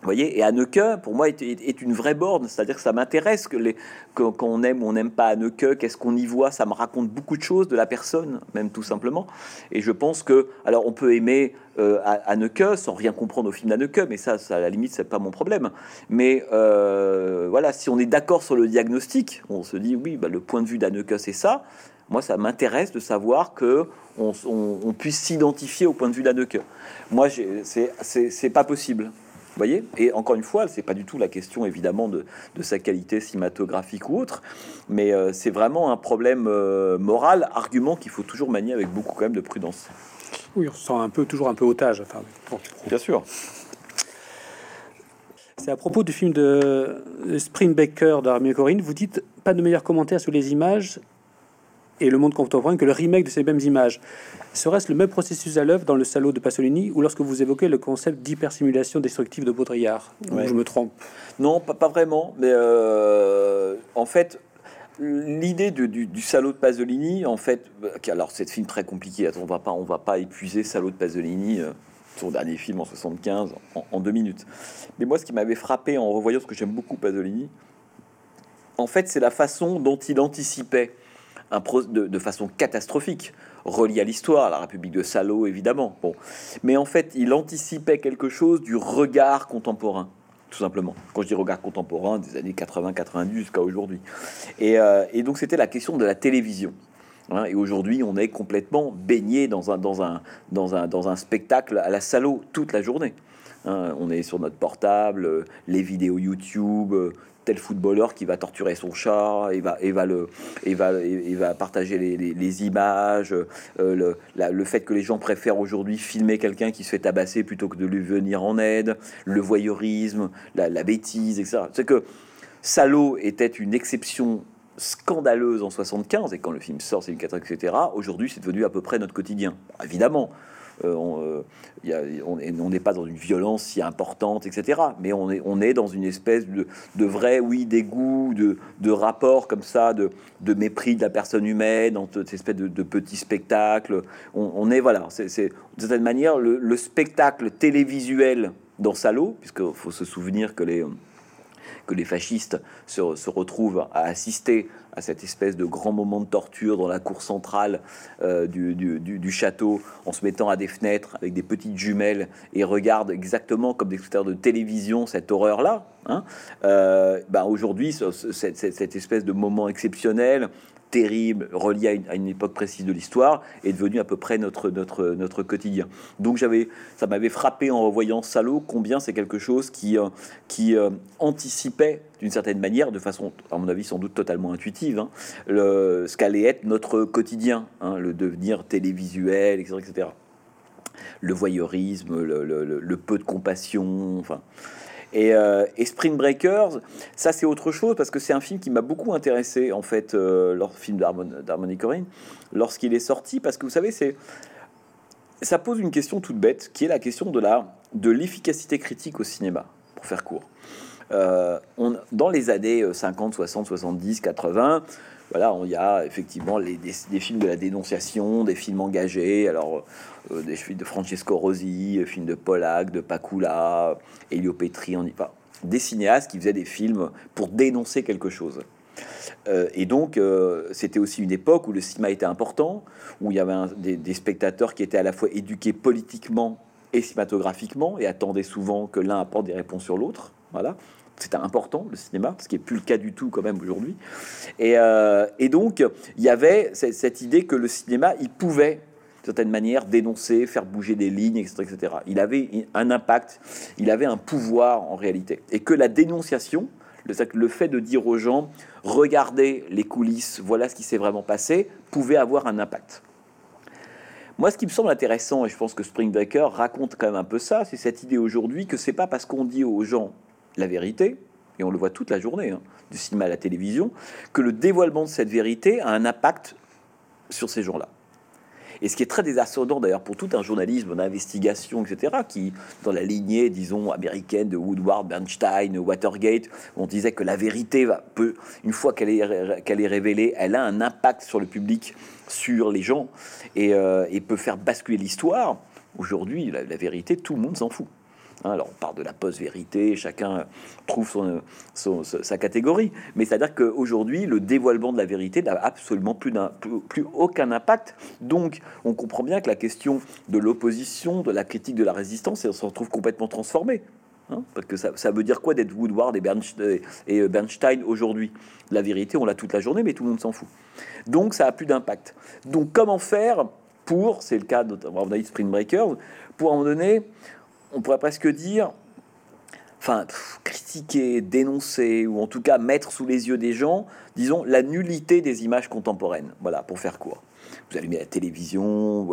voyez, et Anneke, pour moi, est, une vraie borne, c'est-à-dire que ça m'intéresse que les, quand on aime ou on n'aime pas Anneke, qu'est-ce qu'on y voit, ça me raconte beaucoup de choses de la personne, même tout simplement. Et je pense que, alors, on peut aimer euh, Anneke sans rien comprendre au film d'Anneke, mais ça, ça, à la limite, c'est pas mon problème. Mais euh, voilà, si on est d'accord sur le diagnostic, on se dit oui, bah, le point de vue d'Anneke, c'est ça. Moi, ça m'intéresse de savoir que on, on puisse s'identifier au point de vue d'Anneke. Moi, c'est pas possible voyez? Et encore une fois, c'est pas du tout la question évidemment de, sa qualité cinématographique ou autre, mais euh, c'est vraiment un problème euh, moral, argument qu'il faut toujours manier avec beaucoup quand même de prudence. Oui, on se sent un peu, toujours un peu otage. Enfin, Bien sûr. C'est à propos du film de Spring Baker d'Armie Corinne. Vous dites pas de meilleurs commentaires sur les images et le monde contemporain que le remake de ces mêmes images. Serait-ce le même processus à l'œuvre dans le salaud de Pasolini ou lorsque vous évoquez le concept d'hypersimulation destructive de Baudrillard? Je me trompe Non, pas, pas vraiment. Mais euh, en fait, l'idée du, du, salaud de Pasolini, en fait, alors c'est un film très compliqué. On va pas, on va pas épuiser salaud de Pasolini. Euh, son dernier film en 75 en, deux minutes. Mais moi, ce qui m'avait frappé en revoyant ce que j'aime beaucoup Pasolini, en fait, c'est la façon dont il anticipait un de, façon catastrophique relié à l'histoire, la République de Salo évidemment. Bon, mais en fait, il anticipait quelque chose du regard contemporain, tout simplement. Quand je dis regard contemporain, des années 80-90 jusqu'à aujourd'hui. Euh, et, donc c'était la question de la télévision. Hein. et aujourd'hui, on est complètement baigné dans un, dans, un, dans, un, dans un spectacle à la Salo toute la journée. Hein. on est sur notre portable, euh, les vidéos YouTube, euh, tel footballeur qui va torturer son chat, et va, et va, le, et va, et va partager les, images, euh, le, le, fait que les gens préfèrent aujourd'hui filmer quelqu'un qui se fait tabasser plutôt que de lui venir en aide, le voyeurisme, la, bêtise, etc. C'est que Salo était une exception scandaleuse en 75, et quand le film sort, c'est une catastrophe, etc. Aujourd'hui, c'est devenu à peu près notre quotidien. Évidemment, on n'est pas dans une violence si importante, etc. Mais on est, on est dans une espèce de, vrai, oui, dégoût, de, de rapport comme ça, de, de mépris de la personne humaine, dans cette espèce de, petit spectacle. On, est, voilà, c'est de certaine manière le, spectacle télévisuel dans Salo, puisqu'il faut se souvenir que les que les fascistes se, retrouvent à assister à cette espèce de grand moment de torture dans la cour centrale euh, du, château, en se mettant à des fenêtres avec des petites jumelles et regardent exactement comme des spectateurs de télévision cette horreur-là. Hein. Euh, ben aujourd'hui, cette, espèce de moment exceptionnel relié à une, époque précise de l'histoire, est devenu à peu près notre, notre, notre quotidien. Donc j'avais, ça m'avait frappé en revoyant Salo combien c'est quelque chose qui, euh, qui euh, anticipait d'une certaine manière, de façon, à mon avis, sans doute totalement intuitive, hein, le, ce qu'allait être notre quotidien, hein, le devenir télévisuel, etc., etc. Le voyeurisme, le, le peu de compassion, enfin. Euh, et, Spring Breakers, ça c'est autre chose parce que c'est un film qui m'a beaucoup intéressé en fait, euh, le film d'Harmony Corinne, lorsqu'il est sorti, parce que vous savez, c'est ça pose une question toute bête, qui est la question de la de l'efficacité critique au cinéma, pour faire court. Euh, on, dans les années 50, 60, 70, 80, voilà, il y a effectivement les, des, films de la dénonciation, des films engagés, alors euh, des films de Francesco Rosi, des films de Pollack, de Pacula, Elio Petri, on y va. Des cinéastes qui faisaient des films pour dénoncer quelque chose. Euh, et donc, c'était aussi une époque où le cinéma était important, où il y avait des, des, spectateurs qui étaient à la fois éduqués politiquement et cinématographiquement et attendaient souvent que l'un apporte des réponses sur l'autre. Voilà. C'était important, le cinéma, ce qui n'est plus le cas du tout quand même aujourd'hui. Et, et, donc, il y avait cette, idée que le cinéma, il pouvait certaine manière, dénoncer, faire bouger des lignes, etc., etc. Il avait un impact, il avait un pouvoir en réalité. Et que la dénonciation, le fait de dire aux gens, regardez les coulisses, voilà ce qui s'est vraiment passé, pouvait avoir un impact. Moi, ce qui me semble intéressant, et je pense que Spring Breaker raconte quand même un peu ça, c'est cette idée aujourd'hui que c'est pas parce qu'on dit aux gens la vérité, et on le voit toute la journée, hein, du cinéma à la télévision, que le dévoilement de cette vérité a un impact sur ces gens-là. Et ce qui est très désascendant d'ailleurs pour tout un journalisme d'investigation, etc., qui, dans la lignée, disons, américaine de Woodward, Bernstein, Watergate, on disait que la vérité, va, peut, une fois qu'elle est, qu'elle est révélée, elle a un impact sur le public, sur les gens, et, euh, peut faire basculer l'histoire. Aujourd'hui, la, vérité, tout le monde s'en fout. Hein, alors, on parle de la post-vérité, chacun trouve son, sa catégorie. Mais c'est-à-dire qu'aujourd'hui, le dévoilement de la vérité n'a absolument plus, plus, aucun impact. Donc, on comprend bien que la question de l'opposition, de la critique de la résistance, elle se retrouve complètement transformée. Hein, parce que ça, veut dire quoi d'être Woodward et euh, Bernstein aujourd'hui? La vérité, on l'a toute la journée, mais tout le monde s'en fout. Donc, ça a plus d'impact. Donc, comment faire pour, c'est le cas de Spring Breakers, pour en donner on pourrait presque dire, enfin, critiquer, dénoncer, ou en tout cas mettre sous les yeux des gens, disons, la nullité des images contemporaines. Voilà, pour faire court. Vous allumez la télévision,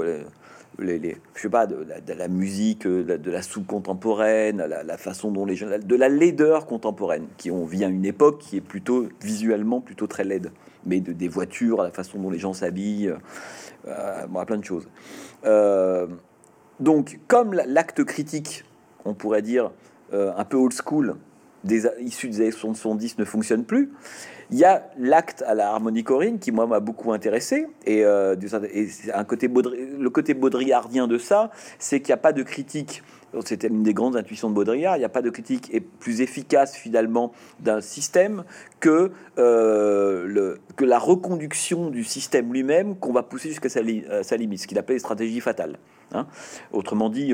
les, je sais pas, de, la musique, de la, soupe contemporaine, la, façon dont les gens, de la laideur contemporaine, qui vit à une époque qui est plutôt visuellement plutôt très laide, mais de, des voitures, la façon dont les gens s'habillent, euh, plein de choses. Euh, donc, comme l'acte critique, on pourrait dire euh, un peu old school, des, issus des années 70 ne fonctionne plus, il y a l'acte à la harmonicorine qui, moi, m'a beaucoup intéressé. Et, euh, un côté le côté baudrillardien de ça, c'est qu'il n'y a pas de critique c'était une des grandes intuitions de Baudrillard, il n'y a pas de critique plus efficace finalement d'un système que, euh, que la reconduction du système lui-même qu'on va pousser jusqu'à sa, sa, limite, ce qu'il appelle stratégie fatale. Hein. Autrement dit,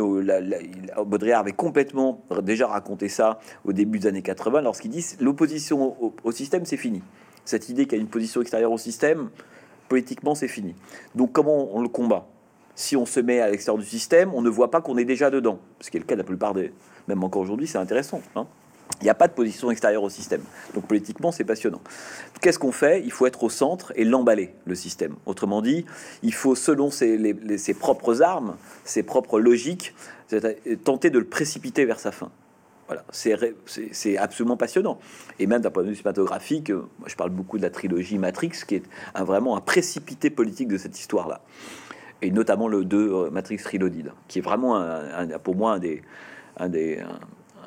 Baudrillard avait complètement déjà raconté ça au début des années 80 lorsqu'il dit l'opposition au, système c'est fini. Cette idée qu'il y a une position extérieure au système, politiquement c'est fini. Donc comment on le combat? Si on se met à l'extérieur du système, on ne voit pas qu'on est déjà dedans. Ce qui est le cas de la plupart des... Même encore aujourd'hui, c'est intéressant. Hein. Il n'y a pas de position extérieure au système. Donc politiquement, c'est passionnant. Qu'est-ce qu'on fait? Il faut être au centre et l'emballer, le système. Autrement dit, il faut, selon ses, propres armes, ses propres logiques, tenter de le précipiter vers sa fin. Voilà, c'est absolument passionnant. Et même d'un point de vue cinématographique, moi, je parle beaucoup de la trilogie Matrix, qui est un, vraiment un précipité politique de cette histoire-là et notamment le 2 euh, Matrix Reloaded, qui est vraiment un, pour moi un des, un des,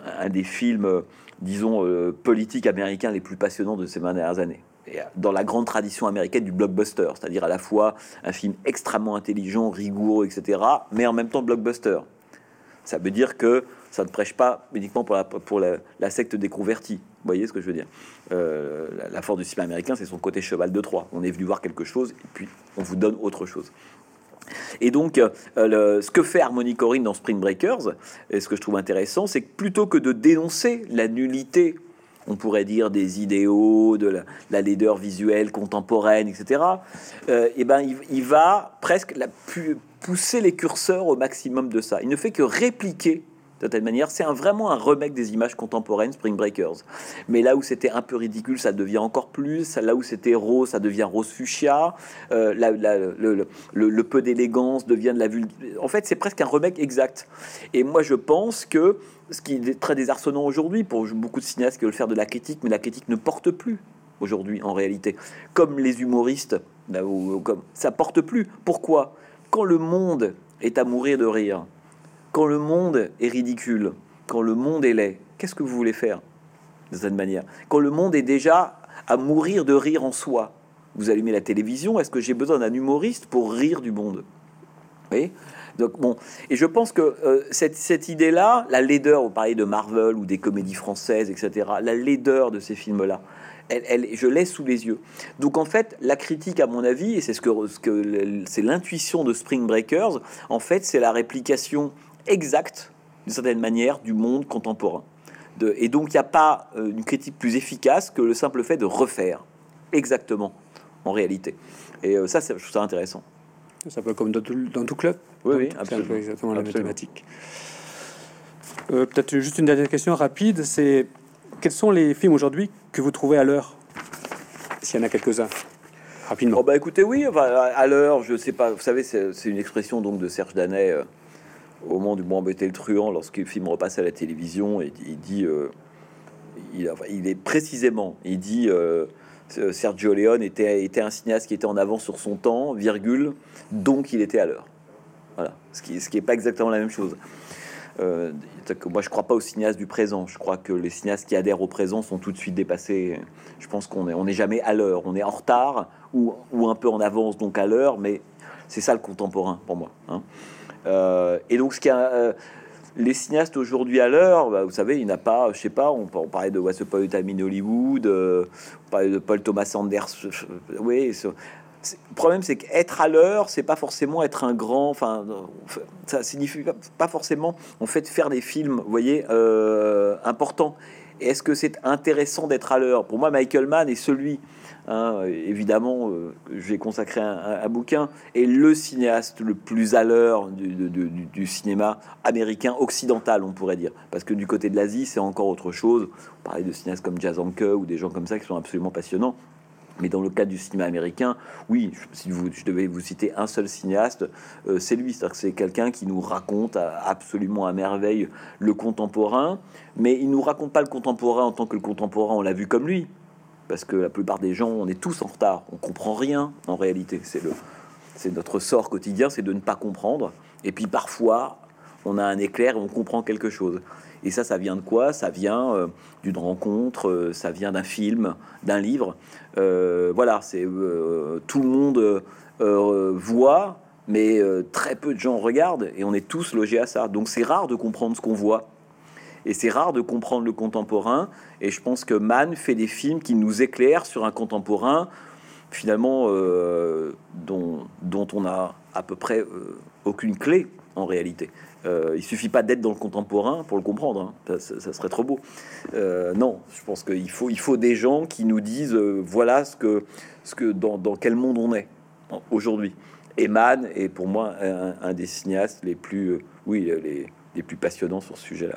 un, des films, euh, disons, euh, politiques américains les plus passionnants de ces dernières années. Et dans la grande tradition américaine du blockbuster, c'est-à-dire à la fois un film extrêmement intelligent, rigoureux, etc., mais en même temps blockbuster. Ça veut dire que ça ne prêche pas uniquement pour la, la, secte des convertis. Vous voyez ce que je veux dire? La, force du cinéma américain, c'est son côté cheval de Troie. On est venu voir quelque chose, et puis on vous donne autre chose. Et donc, euh, ce que fait Harmony Corrine dans Spring Breakers, et ce que je trouve intéressant, c'est que plutôt que de dénoncer la nullité, on pourrait dire des idéaux, de la, laideur visuelle contemporaine, etc., euh, et ben, il, va presque la, pousser les curseurs au maximum de ça. Il ne fait que répliquer manière. C'est un, vraiment un remake des images contemporaines Spring Breakers. Mais là où c'était un peu ridicule, ça devient encore plus. Là où c'était rose, ça devient rose fuchsia. Euh, le, peu d'élégance devient de la vulgarité. En fait, c'est presque un remake exact. Et moi, je pense que ce qui est très désarçonnant aujourd'hui pour beaucoup de cinéastes qui veulent faire de la critique, mais la critique ne porte plus aujourd'hui en réalité. Comme les humoristes, comme ça porte plus. Pourquoi? Quand le monde est à mourir de rire, quand le monde est ridicule, quand le monde est laid, qu'est-ce que vous voulez faire de cette manière? Quand le monde est déjà à mourir de rire en soi, vous allumez la télévision, est-ce que j'ai besoin d'un humoriste pour rire du monde? Oui. Donc bon, et je pense que euh, cette, cette idée-là, la laideur, vous parlez de Marvel ou des comédies françaises, etc., la laideur de ces films-là, elle, je l'ai sous les yeux. Donc en fait, la critique, à mon avis, et c'est ce que, ce que c'est l'intuition de Spring Breakers, en fait, c'est la réplication exacte, d'une certaine manière, du monde contemporain. De, et donc, il n'y a pas euh, une critique plus efficace que le simple fait de refaire exactement, en réalité. Et euh, ça, je trouve ça intéressant. Ça peut comme dans tout, dans tout club. Oui, oui, absolument. exactement la mathématique. Euh, peut-être juste une dernière question rapide, c'est quels sont les films aujourd'hui que vous trouvez à l'heure? S'il y en a quelques-uns, rapidement. Oh bah écoutez, oui, à l'heure, je sais pas, vous savez, c'est une expression donc de Serge Danet au moment du bon le truand, lorsque le film repasse à la télévision, et il dit, euh, il, est précisément, il dit, Sergio Leone était, un cinéaste qui était en avance sur son temps, virgule, donc il était à l'heure. Voilà, ce qui, ce qui est pas exactement la même chose. Euh, moi, je crois pas aux cinéastes du présent. Je crois que les cinéastes qui adhèrent au présent sont tout de suite dépassés. Je pense qu'on est, n'est jamais à l'heure. On est en retard ou, ou, un peu en avance, donc à l'heure. Mais c'est ça le contemporain pour moi. Hein. Euh, et donc, ce qui a euh, les cinéastes aujourd'hui à l'heure, bah, vous savez, il n'a pas, je sais pas, on, on parlait de Point in Hollywood, on parlait de Paul Thomas Anders, oui, le problème, c'est qu'être à l'heure, c'est pas forcément être un grand. Enfin, ça signifie pas forcément en fait faire des films, vous voyez, euh, importants. Est-ce que c'est intéressant d'être à l'heure? Pour moi, Michael Mann est celui, hein, évidemment, euh, je vais consacrer un, bouquin, est le cinéaste le plus à l'heure du, cinéma américain occidental, on pourrait dire. Parce que du côté de l'Asie, c'est encore autre chose. On parlait de cinéastes comme Jazz Anke ou des gens comme ça qui sont absolument passionnants. Mais dans le cas du cinéma américain, oui, si vous, je devais vous citer un seul cinéaste, euh, c'est lui. C'est-à-dire que c'est quelqu'un qui nous raconte absolument à merveille le contemporain, mais il nous raconte pas le contemporain en tant que le contemporain, on l'a vu comme lui. Parce que la plupart des gens, on est tous en retard, on comprend rien en réalité. C'est le, c'est notre sort quotidien, c'est de ne pas comprendre. Et puis parfois, on a un éclair et on comprend quelque chose. Et ça, ça vient de quoi? Ça vient euh, d'une rencontre, euh, ça vient d'un film, d'un livre. Euh, voilà, c'est tout le monde voit, mais très peu de gens regardent, et on est tous logés à ça. Donc c'est rare de comprendre ce qu'on voit. Et c'est rare de comprendre le contemporain. Et je pense que Mann fait des films qui nous éclairent sur un contemporain, finalement, dont, dont on a à peu près aucune clé en réalité. Euh, il suffit pas d'être dans le contemporain pour le comprendre. Hein. Ça, serait trop beau. Euh, non, je pense qu'il faut, il faut des gens qui nous disent euh, voilà ce que, ce que dans, dans, quel monde on est aujourd'hui. Eman est pour moi un, des cinéastes les plus, oui, les, les, plus passionnants sur ce sujet-là.